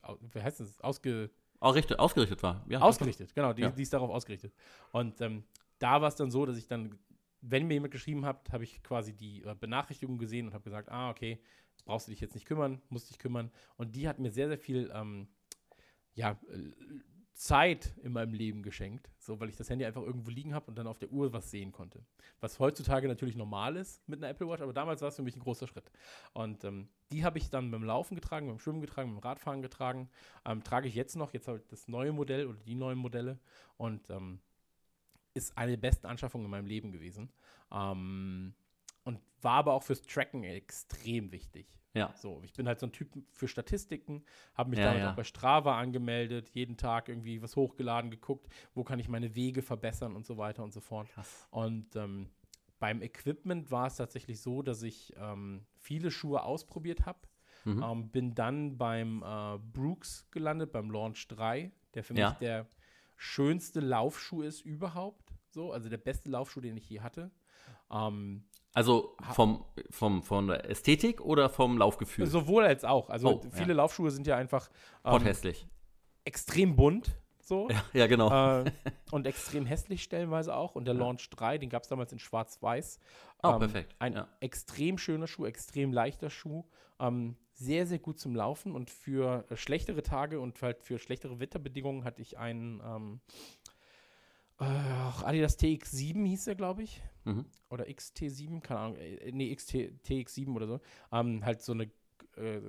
au, wie heißt das? Ausge, Auch richtig, ausgerichtet war. Ja, ausgerichtet, genau, die, Ja. die ist darauf ausgerichtet. Und ähm, da war es dann so, dass ich dann, wenn mir jemand geschrieben hat, habe ich quasi die äh, Benachrichtigung gesehen und habe gesagt, ah, okay, brauchst du dich jetzt nicht kümmern, musst dich kümmern. Und die hat mir sehr, sehr viel ähm, ja, äh, Zeit in meinem Leben geschenkt, so weil ich das Handy einfach irgendwo liegen habe und dann auf der Uhr was sehen konnte. Was heutzutage natürlich normal ist mit einer Apple Watch, aber damals war es für mich ein großer Schritt. Und ähm, die habe ich dann beim Laufen getragen, beim Schwimmen getragen, beim Radfahren getragen. Ähm, trage ich jetzt noch, jetzt habe ich das neue Modell oder die neuen Modelle und ähm, ist eine der besten Anschaffungen in meinem Leben gewesen. Ähm, und war aber auch fürs Tracken extrem wichtig. Ja. So, ich bin halt so ein Typ für Statistiken, habe mich Ja, damit ja. auch bei Strava angemeldet, jeden Tag irgendwie was hochgeladen, geguckt, wo kann ich meine Wege verbessern und so weiter und so fort. Krass. Und ähm, beim Equipment war es tatsächlich so, dass ich ähm, viele Schuhe ausprobiert habe. Mhm. Ähm, bin dann beim äh, Brooks gelandet, beim Launch 3, der für Ja. mich der schönste Laufschuh ist überhaupt. So, also der beste Laufschuh, den ich je hatte. Ähm, Also vom, vom, von der Ästhetik oder vom Laufgefühl? sowohl als auch. Also Oh, viele ja. Laufschuhe sind ja einfach ähm, Potthässlich. extrem bunt. So. Ja, ja, genau. äh, und extrem hässlich stellenweise auch. Und der Ja. Launch 3, den gab es damals in Schwarz-Weiß. oh, ähm, perfekt. Ein ja. extrem schöner Schuh, extrem leichter Schuh. Ähm, sehr, sehr gut zum Laufen. Und für äh, schlechtere Tage und halt für schlechtere Wetterbedingungen hatte ich einen ähm, äh, Adidas TX7 hieß der, glaube ich. Mhm. Oder XT7, keine Ahnung. Äh, nee, XT, TX7 oder so. Ähm, halt so eine äh,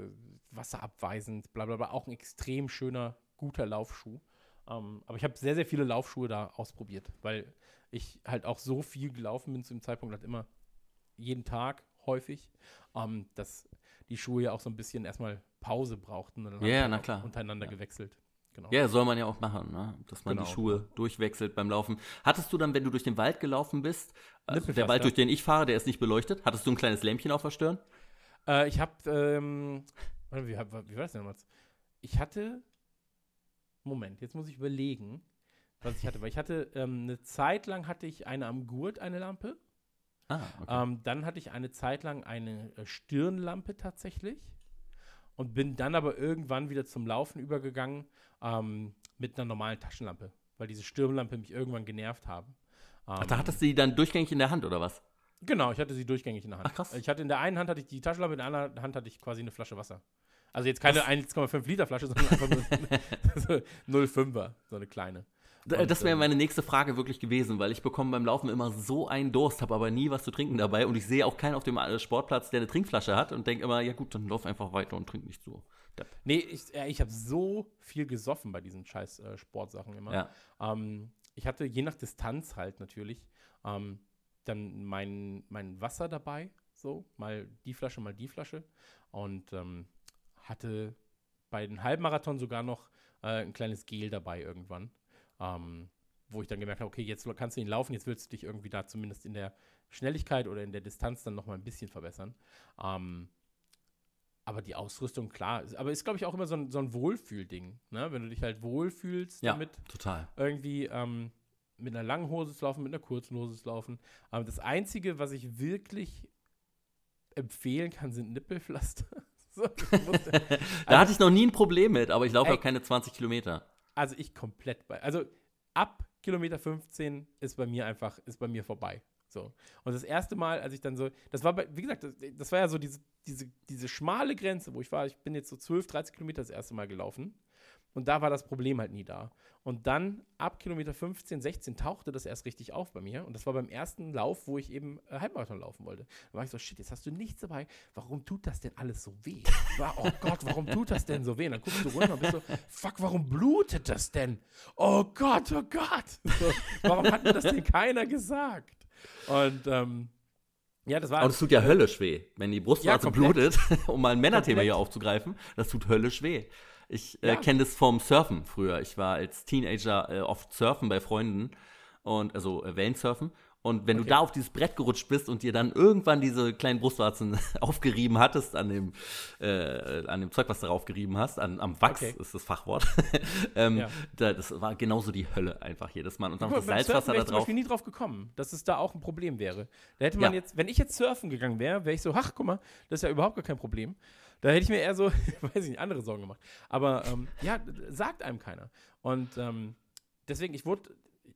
wasserabweisend, bla bla bla. Auch ein extrem schöner, guter Laufschuh. Ähm, aber ich habe sehr, sehr viele Laufschuhe da ausprobiert, weil ich halt auch so viel gelaufen bin zu dem Zeitpunkt, halt immer jeden Tag häufig, ähm, dass die Schuhe ja auch so ein bisschen erstmal Pause brauchten. Und dann ja, halt na klar. Untereinander Ja. gewechselt. Genau. Ja, soll man ja auch machen, ne? dass man die Genau, Schuhe durchwechselt beim Laufen. Hattest du dann, wenn du durch den Wald gelaufen bist, also der. Wald, durch den ich fahre, der ist nicht beleuchtet, hattest du ein kleines Lämpchen auf der Stirn? Äh, ich habe, ähm, wie, wie war das denn damals? Ich hatte, Moment, jetzt muss ich überlegen, was ich hatte, weil ich hatte, ähm, eine Zeit lang hatte ich eine am Gurt, eine Lampe. Ah, okay. Ähm, dann hatte ich eine Zeit lang eine äh, Stirnlampe tatsächlich und bin dann aber irgendwann wieder zum Laufen übergegangen ähm, mit einer normalen Taschenlampe, weil diese Stirnlampe mich irgendwann genervt haben. Ach, Ähm, da hattest du die dann durchgängig in der Hand, oder was? Genau, ich hatte sie durchgängig in der Hand. Ach, krass. Ich hatte in der einen Hand hatte ich die Taschenlampe, in der anderen Hand hatte ich quasi eine Flasche Wasser. Also jetzt keine 1,5 Liter Flasche, sondern einfach nur so 0,5er, so eine kleine. D- Und, das wäre ähm, meine nächste Frage wirklich gewesen, weil ich bekomme beim Laufen immer so einen Durst, habe aber nie was zu trinken dabei und ich sehe auch keinen auf dem äh, Sportplatz, der eine Trinkflasche hat und denke immer, ja gut, dann lauf einfach weiter und trink nicht so. Nee, ich, äh, ich habe so viel gesoffen bei diesen scheiß äh, Sportsachen immer. Ja. Ähm, ich hatte je nach Distanz halt natürlich ähm, dann mein, mein Wasser dabei, so, mal die Flasche, mal die Flasche. Und ähm, hatte bei den Halbmarathon sogar noch äh, ein kleines Gel dabei irgendwann. Ähm, wo ich dann gemerkt habe, okay, jetzt kannst du ihn laufen, jetzt willst du dich irgendwie da zumindest in der Schnelligkeit oder in der Distanz dann nochmal ein bisschen verbessern. Ähm, aber die Ausrüstung, klar, aber ist, glaube ich, auch immer so ein, so ein Wohlfühlding, ne? Wenn du dich halt wohlfühlst ja, damit. total. Irgendwie ähm, mit einer langen Hose zu laufen, mit einer kurzen Hose zu laufen. Aber das Einzige, was ich wirklich empfehlen kann, sind Nippelpflaster. so, da also, hatte ich noch nie ein Problem mit, aber ich laufe auch keine 20 Kilometer. Also ich komplett bei. Also ab Kilometer 15 ist bei mir einfach, ist bei mir vorbei. So. Und das erste Mal, als ich dann so, das war, bei, wie gesagt, das, das, war ja so diese, diese, diese schmale Grenze, wo ich war, ich bin jetzt so 12, 13 Kilometer das erste Mal gelaufen. Und da war das Problem halt nie da. Und dann ab Kilometer 15, 16 tauchte das erst richtig auf bei mir. Und das war beim ersten Lauf, wo ich eben äh, Halbmarathon laufen wollte. Da war ich so, shit, jetzt hast du nichts dabei. Warum tut das denn alles so weh? War, oh Gott, warum tut das denn so weh? Und dann guckst du runter und bist so, fuck, warum blutet das denn? Oh Gott, oh Gott. So, warum hat mir das denn keiner gesagt? Und ähm, ja, das war. Und es tut ja höllisch weh, wenn die Brustwarze ja, blutet, um mal ein Männerthema hier aufzugreifen. Das tut höllisch weh. Ich äh, ja. kenne das vom Surfen früher. Ich war als Teenager äh, oft surfen bei Freunden und also äh, Wellensurfen. Und wenn okay. du da auf dieses Brett gerutscht bist und dir dann irgendwann diese kleinen Brustwarzen aufgerieben hattest an dem, äh, an dem Zeug, was du darauf gerieben hast, an, am Wachs okay. ist das Fachwort, ähm, ja. da, das war genauso die Hölle einfach jedes Mal. Und dann das Salzwasser da drauf. Ich bin nie drauf gekommen, dass es da auch ein Problem wäre. Da hätte man ja. jetzt, wenn ich jetzt surfen gegangen wäre, wäre ich so, ach, guck mal, das ist ja überhaupt gar kein Problem. Da hätte ich mir eher so, weiß ich nicht, andere Sorgen gemacht. Aber ähm, ja, sagt einem keiner. Und ähm, deswegen, ich wurde,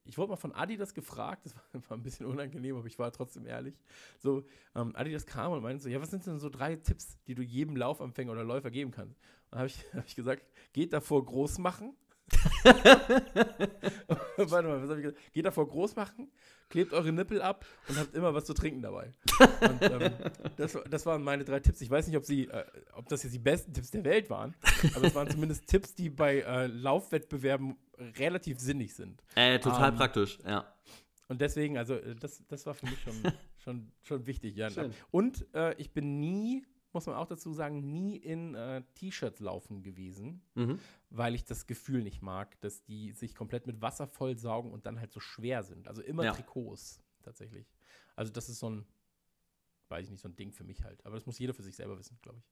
ich wurde mal von Adidas gefragt, das war, war, ein bisschen unangenehm, aber ich war trotzdem ehrlich. So, ähm, Adidas kam und meinte so, ja, was sind denn so drei Tipps, die du jedem Laufanfänger oder Läufer geben kannst? Und habe ich, hab ich gesagt, geht davor groß machen. Warte mal, was habe ich gesagt? Geht davor groß machen, klebt eure Nippel ab und habt immer was zu trinken dabei. Und, ähm, das, das, waren meine drei Tipps. Ich weiß nicht, ob, sie, äh, ob das jetzt die besten Tipps der Welt waren, aber es waren zumindest Tipps, die bei äh, Laufwettbewerben relativ sinnig sind. Äh, total ähm, praktisch, ja. Und deswegen, also äh, das, das war für mich schon, schon, schon wichtig. Ja. Und äh, ich bin nie muss man auch dazu sagen, nie in äh, T-Shirts laufen gewesen, mhm. weil ich das Gefühl nicht mag, dass die sich komplett mit Wasser vollsaugen und dann halt so schwer sind. Also immer ja. Trikots tatsächlich. Also das ist so ein, weiß ich nicht, so ein Ding für mich halt. Aber das muss jeder für sich selber wissen, glaube ich.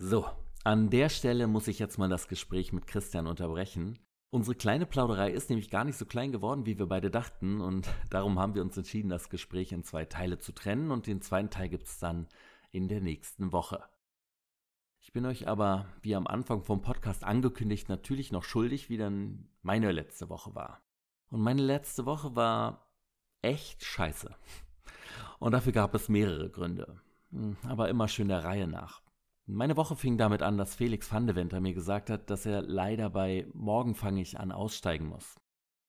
So, an der Stelle muss ich jetzt mal das Gespräch mit Christian unterbrechen. Unsere kleine Plauderei ist nämlich gar nicht so klein geworden, wie wir beide dachten, und darum haben wir uns entschieden, das Gespräch in zwei Teile zu trennen, und den zweiten Teil gibt es dann in der nächsten Woche. Ich bin euch aber, wie am Anfang vom Podcast angekündigt, natürlich noch schuldig, wie dann meine letzte Woche war. Und meine letzte Woche war echt scheiße. Und dafür gab es mehrere Gründe. Hm, aber immer schön der Reihe nach. Meine Woche fing damit an, dass Felix van de Venter mir gesagt hat, dass er leider bei Morgen fange ich an aussteigen muss.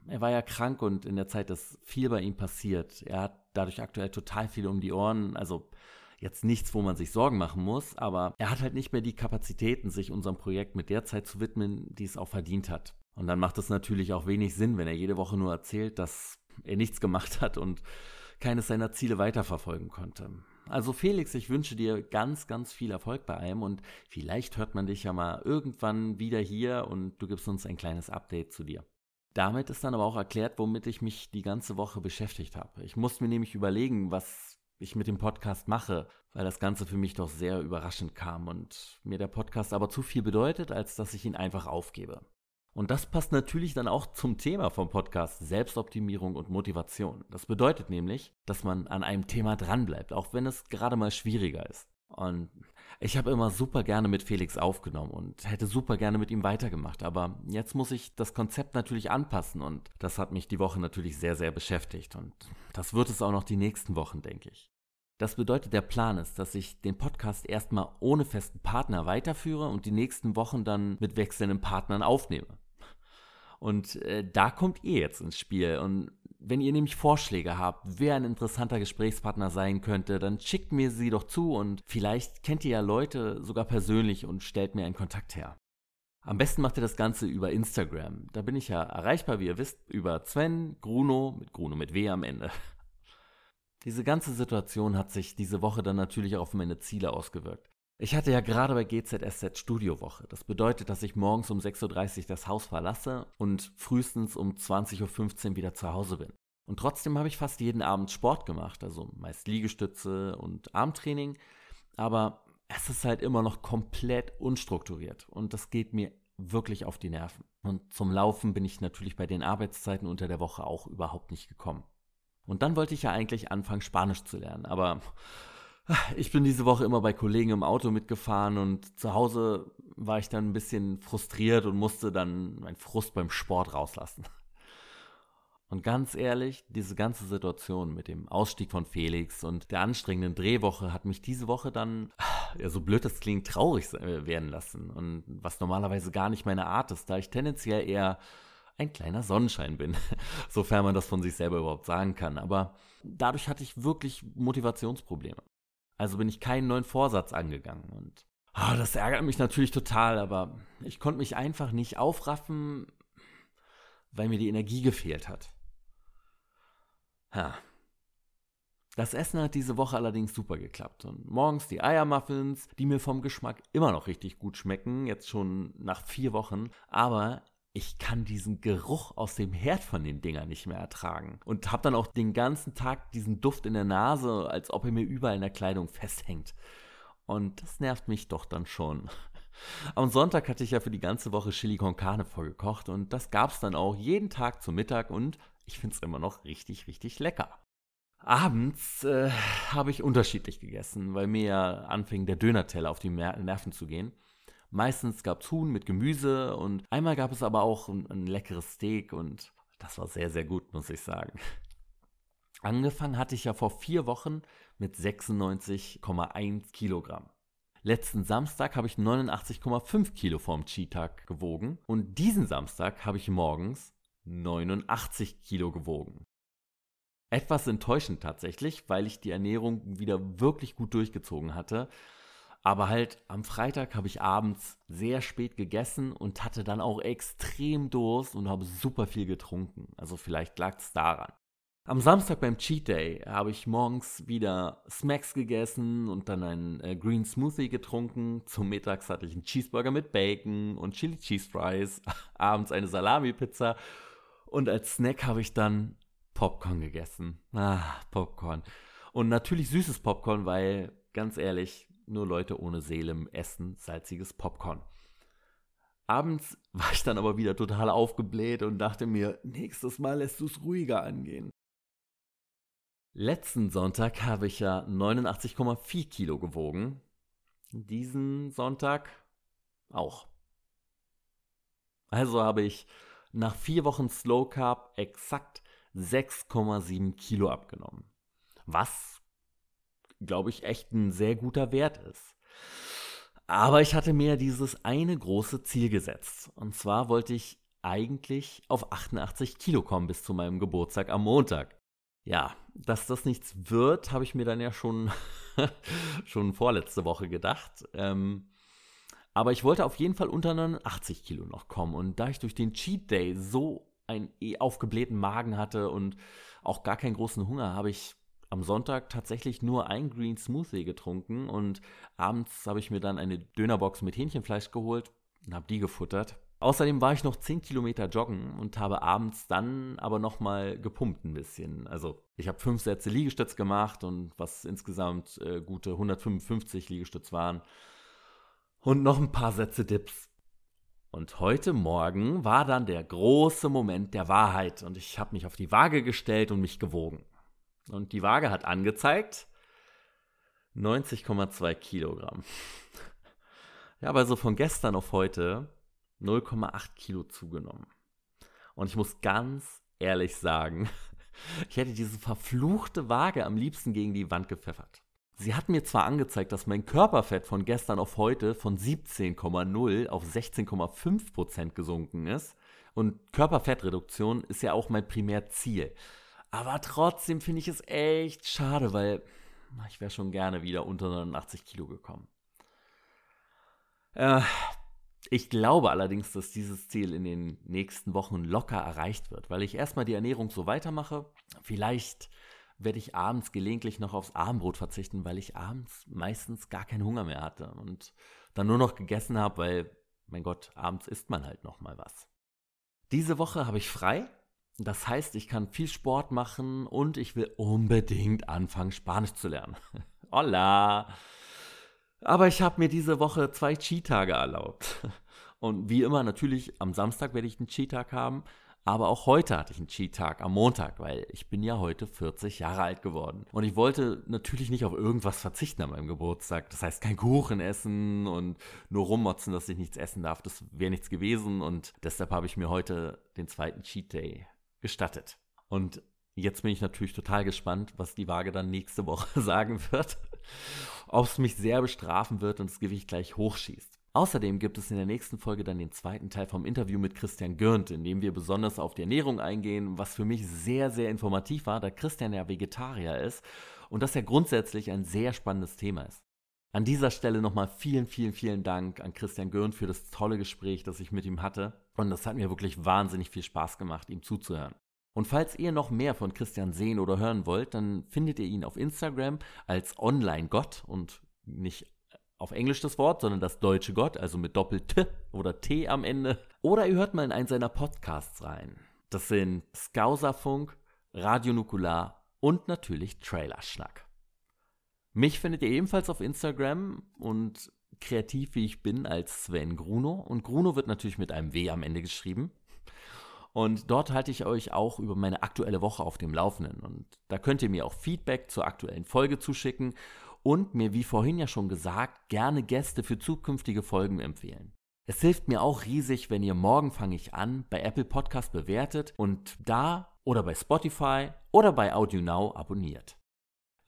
Er war ja krank und in der Zeit ist viel bei ihm passiert. Er hat dadurch aktuell total viel um die Ohren, also jetzt nichts, wo man sich Sorgen machen muss, aber er hat halt nicht mehr die Kapazitäten, sich unserem Projekt mit der Zeit zu widmen, die es auch verdient hat. Und dann macht es natürlich auch wenig Sinn, wenn er jede Woche nur erzählt, dass er nichts gemacht hat und keines seiner Ziele weiterverfolgen konnte. Also Felix, ich wünsche dir ganz, ganz viel Erfolg bei allem und vielleicht hört man dich ja mal irgendwann wieder hier und du gibst uns ein kleines Update zu dir. Damit ist dann aber auch erklärt, womit ich mich die ganze Woche beschäftigt habe. Ich musste mir nämlich überlegen, was ich mit dem Podcast mache, weil das Ganze für mich doch sehr überraschend kam und mir der Podcast aber zu viel bedeutet, als dass ich ihn einfach aufgebe. Und das passt natürlich dann auch zum Thema vom Podcast Selbstoptimierung und Motivation. Das bedeutet nämlich, dass man an einem Thema dranbleibt, auch wenn es gerade mal schwieriger ist. Und ich habe immer super gerne mit Felix aufgenommen und hätte super gerne mit ihm weitergemacht. Aber jetzt muss ich das Konzept natürlich anpassen und das hat mich die Woche natürlich sehr, sehr beschäftigt. Und das wird es auch noch die nächsten Wochen, denke ich. Das bedeutet, der Plan ist, dass ich den Podcast erstmal ohne festen Partner weiterführe und die nächsten Wochen dann mit wechselnden Partnern aufnehme. Und äh, da kommt ihr jetzt ins Spiel. Und wenn ihr nämlich Vorschläge habt, wer ein interessanter Gesprächspartner sein könnte, dann schickt mir sie doch zu und vielleicht kennt ihr ja Leute sogar persönlich und stellt mir einen Kontakt her. Am besten macht ihr das Ganze über Instagram. Da bin ich ja erreichbar, wie ihr wisst, über Sven Gruno, mit Gruno mit W am Ende. Diese ganze Situation hat sich diese Woche dann natürlich auch auf meine Ziele ausgewirkt. Ich hatte ja gerade bei GZSZ Studiowoche. Das bedeutet, dass ich morgens um 6.30 Uhr das Haus verlasse und frühestens um 20.15 Uhr wieder zu Hause bin. Und trotzdem habe ich fast jeden Abend Sport gemacht, also meist Liegestütze und Armtraining. Aber es ist halt immer noch komplett unstrukturiert und das geht mir wirklich auf die Nerven. Und zum Laufen bin ich natürlich bei den Arbeitszeiten unter der Woche auch überhaupt nicht gekommen. Und dann wollte ich ja eigentlich anfangen, Spanisch zu lernen, aber ich bin diese Woche immer bei Kollegen im Auto mitgefahren und zu Hause war ich dann ein bisschen frustriert und musste dann meinen Frust beim Sport rauslassen. Und ganz ehrlich, diese ganze Situation mit dem Ausstieg von Felix und der anstrengenden Drehwoche hat mich diese Woche dann, ja, so blöd das klingt, traurig werden lassen. Und was normalerweise gar nicht meine Art ist, da ich tendenziell eher ein kleiner Sonnenschein bin, sofern man das von sich selber überhaupt sagen kann. Aber dadurch hatte ich wirklich Motivationsprobleme. Also bin ich keinen neuen Vorsatz angegangen und oh, das ärgert mich natürlich total, aber ich konnte mich einfach nicht aufraffen, weil mir die Energie gefehlt hat. Ja. Das Essen hat diese Woche allerdings super geklappt. Und morgens die Eiermuffins, die mir vom Geschmack immer noch richtig gut schmecken, jetzt schon nach vier Wochen. Aber ich kann diesen Geruch aus dem Herd von den Dingern nicht mehr ertragen. Und habe dann auch den ganzen Tag diesen Duft in der Nase, als ob er mir überall in der Kleidung festhängt. Und das nervt mich doch dann schon. Am Sonntag hatte ich ja für die ganze Woche Chili con Carne vorgekocht und das gab es dann auch jeden Tag zum Mittag und ich finde es immer noch richtig, richtig lecker. Abends äh, habe ich unterschiedlich gegessen, weil mir ja anfing der Dönerteller auf die Nerven zu gehen. Meistens gab es Huhn mit Gemüse und einmal gab es aber auch ein, ein leckeres Steak und das war sehr, sehr gut, muss ich sagen. Angefangen hatte ich ja vor vier Wochen mit 96,1 Kilogramm. Letzten Samstag habe ich 89,5 Kilo vorm Cheat-Tag gewogen und diesen Samstag habe ich morgens 89 Kilo gewogen. Etwas enttäuschend tatsächlich, weil ich die Ernährung wieder wirklich gut durchgezogen hatte. Aber halt am Freitag habe ich abends sehr spät gegessen und hatte dann auch extrem Durst und habe super viel getrunken. Also vielleicht lag es daran. Am Samstag beim Cheat Day habe ich morgens wieder Smacks gegessen und dann einen äh, Green Smoothie getrunken. Zum Mittags hatte ich einen Cheeseburger mit Bacon und Chili Cheese Fries. Abends eine Salami-Pizza und als Snack habe ich dann Popcorn gegessen. Ah, Popcorn. Und natürlich süßes Popcorn, weil, ganz ehrlich, nur Leute ohne Seele essen salziges Popcorn. Abends war ich dann aber wieder total aufgebläht und dachte mir, nächstes Mal lässt du es ruhiger angehen. Letzten Sonntag habe ich ja 89,4 Kilo gewogen. Diesen Sonntag auch. Also habe ich nach vier Wochen Slow Carb exakt 6,7 Kilo abgenommen. Was, glaube ich, echt ein sehr guter Wert ist. Aber ich hatte mir dieses eine große Ziel gesetzt. Und zwar wollte ich eigentlich auf 88 Kilo kommen bis zu meinem Geburtstag am Montag. Ja, dass das nichts wird, habe ich mir dann ja schon, schon vorletzte Woche gedacht. Ähm, aber ich wollte auf jeden Fall unter 89 Kilo noch kommen. Und da ich durch den Cheat Day so einen eh aufgeblähten Magen hatte und auch gar keinen großen Hunger, habe ich am Sonntag tatsächlich nur ein Green Smoothie getrunken und abends habe ich mir dann eine Dönerbox mit Hähnchenfleisch geholt und habe die gefuttert. Außerdem war ich noch 10 Kilometer joggen und habe abends dann aber nochmal gepumpt ein bisschen. Also ich habe fünf Sätze Liegestütz gemacht und was insgesamt äh, gute 155 Liegestütz waren und noch ein paar Sätze Dips. Und heute Morgen war dann der große Moment der Wahrheit und ich habe mich auf die Waage gestellt und mich gewogen. Und die Waage hat angezeigt 90,2 Kilogramm. Ja, aber so von gestern auf heute 0,8 Kilo zugenommen. Und ich muss ganz ehrlich sagen, ich hätte diese verfluchte Waage am liebsten gegen die Wand gepfeffert. Sie hat mir zwar angezeigt, dass mein Körperfett von gestern auf heute von 17,0 auf 16,5 Prozent gesunken ist. Und Körperfettreduktion ist ja auch mein Primärziel. Aber trotzdem finde ich es echt schade, weil ich wäre schon gerne wieder unter 89 Kilo gekommen. Äh, Ich glaube allerdings, dass dieses Ziel in den nächsten Wochen locker erreicht wird, weil ich erstmal die Ernährung so weitermache. Vielleicht werde ich abends gelegentlich noch aufs Abendbrot verzichten, weil ich abends meistens gar keinen Hunger mehr hatte und dann nur noch gegessen habe, weil, mein Gott, abends isst man halt noch mal was. Diese Woche habe ich frei. Das heißt, ich kann viel Sport machen und ich will unbedingt anfangen, Spanisch zu lernen. Hola! Aber ich habe mir diese Woche zwei Cheat-Tage erlaubt. Und wie immer, natürlich, am Samstag werde ich einen Cheat-Tag haben. Aber auch heute hatte ich einen Cheat-Tag am Montag, weil ich bin ja heute 40 Jahre alt geworden. Und ich wollte natürlich nicht auf irgendwas verzichten an meinem Geburtstag. Das heißt, kein Kuchen essen und nur rummotzen, dass ich nichts essen darf. Das wäre nichts gewesen. Und deshalb habe ich mir heute den zweiten Cheat Day gestattet. Und jetzt bin ich natürlich total gespannt, was die Waage dann nächste Woche sagen wird ob es mich sehr bestrafen wird und das Gewicht gleich hochschießt. Außerdem gibt es in der nächsten Folge dann den zweiten Teil vom Interview mit Christian Gürnt, in dem wir besonders auf die Ernährung eingehen, was für mich sehr, sehr informativ war, da Christian ja Vegetarier ist und das ja grundsätzlich ein sehr spannendes Thema ist. An dieser Stelle nochmal vielen, vielen, vielen Dank an Christian Gürnt für das tolle Gespräch, das ich mit ihm hatte. Und das hat mir wirklich wahnsinnig viel Spaß gemacht, ihm zuzuhören. Und falls ihr noch mehr von Christian sehen oder hören wollt, dann findet ihr ihn auf Instagram als Online-Gott und nicht auf Englisch das Wort, sondern das deutsche Gott, also mit Doppel-T oder T am Ende. Oder ihr hört mal in einen seiner Podcasts rein. Das sind Skauserfunk, Radio Nukular und natürlich Trailerschnack. Mich findet ihr ebenfalls auf Instagram und kreativ wie ich bin als Sven Gruno. Und Gruno wird natürlich mit einem W am Ende geschrieben. Und dort halte ich euch auch über meine aktuelle Woche auf dem Laufenden. Und da könnt ihr mir auch Feedback zur aktuellen Folge zuschicken und mir, wie vorhin ja schon gesagt, gerne Gäste für zukünftige Folgen empfehlen. Es hilft mir auch riesig, wenn ihr morgen fange ich an bei Apple Podcast bewertet und da oder bei Spotify oder bei Audio Now abonniert.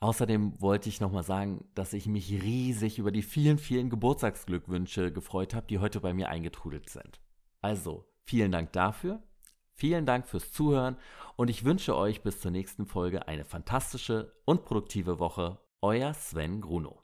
Außerdem wollte ich nochmal sagen, dass ich mich riesig über die vielen, vielen Geburtstagsglückwünsche gefreut habe, die heute bei mir eingetrudelt sind. Also, vielen Dank dafür Vielen Dank fürs Zuhören und ich wünsche euch bis zur nächsten Folge eine fantastische und produktive Woche. Euer Sven Gruno.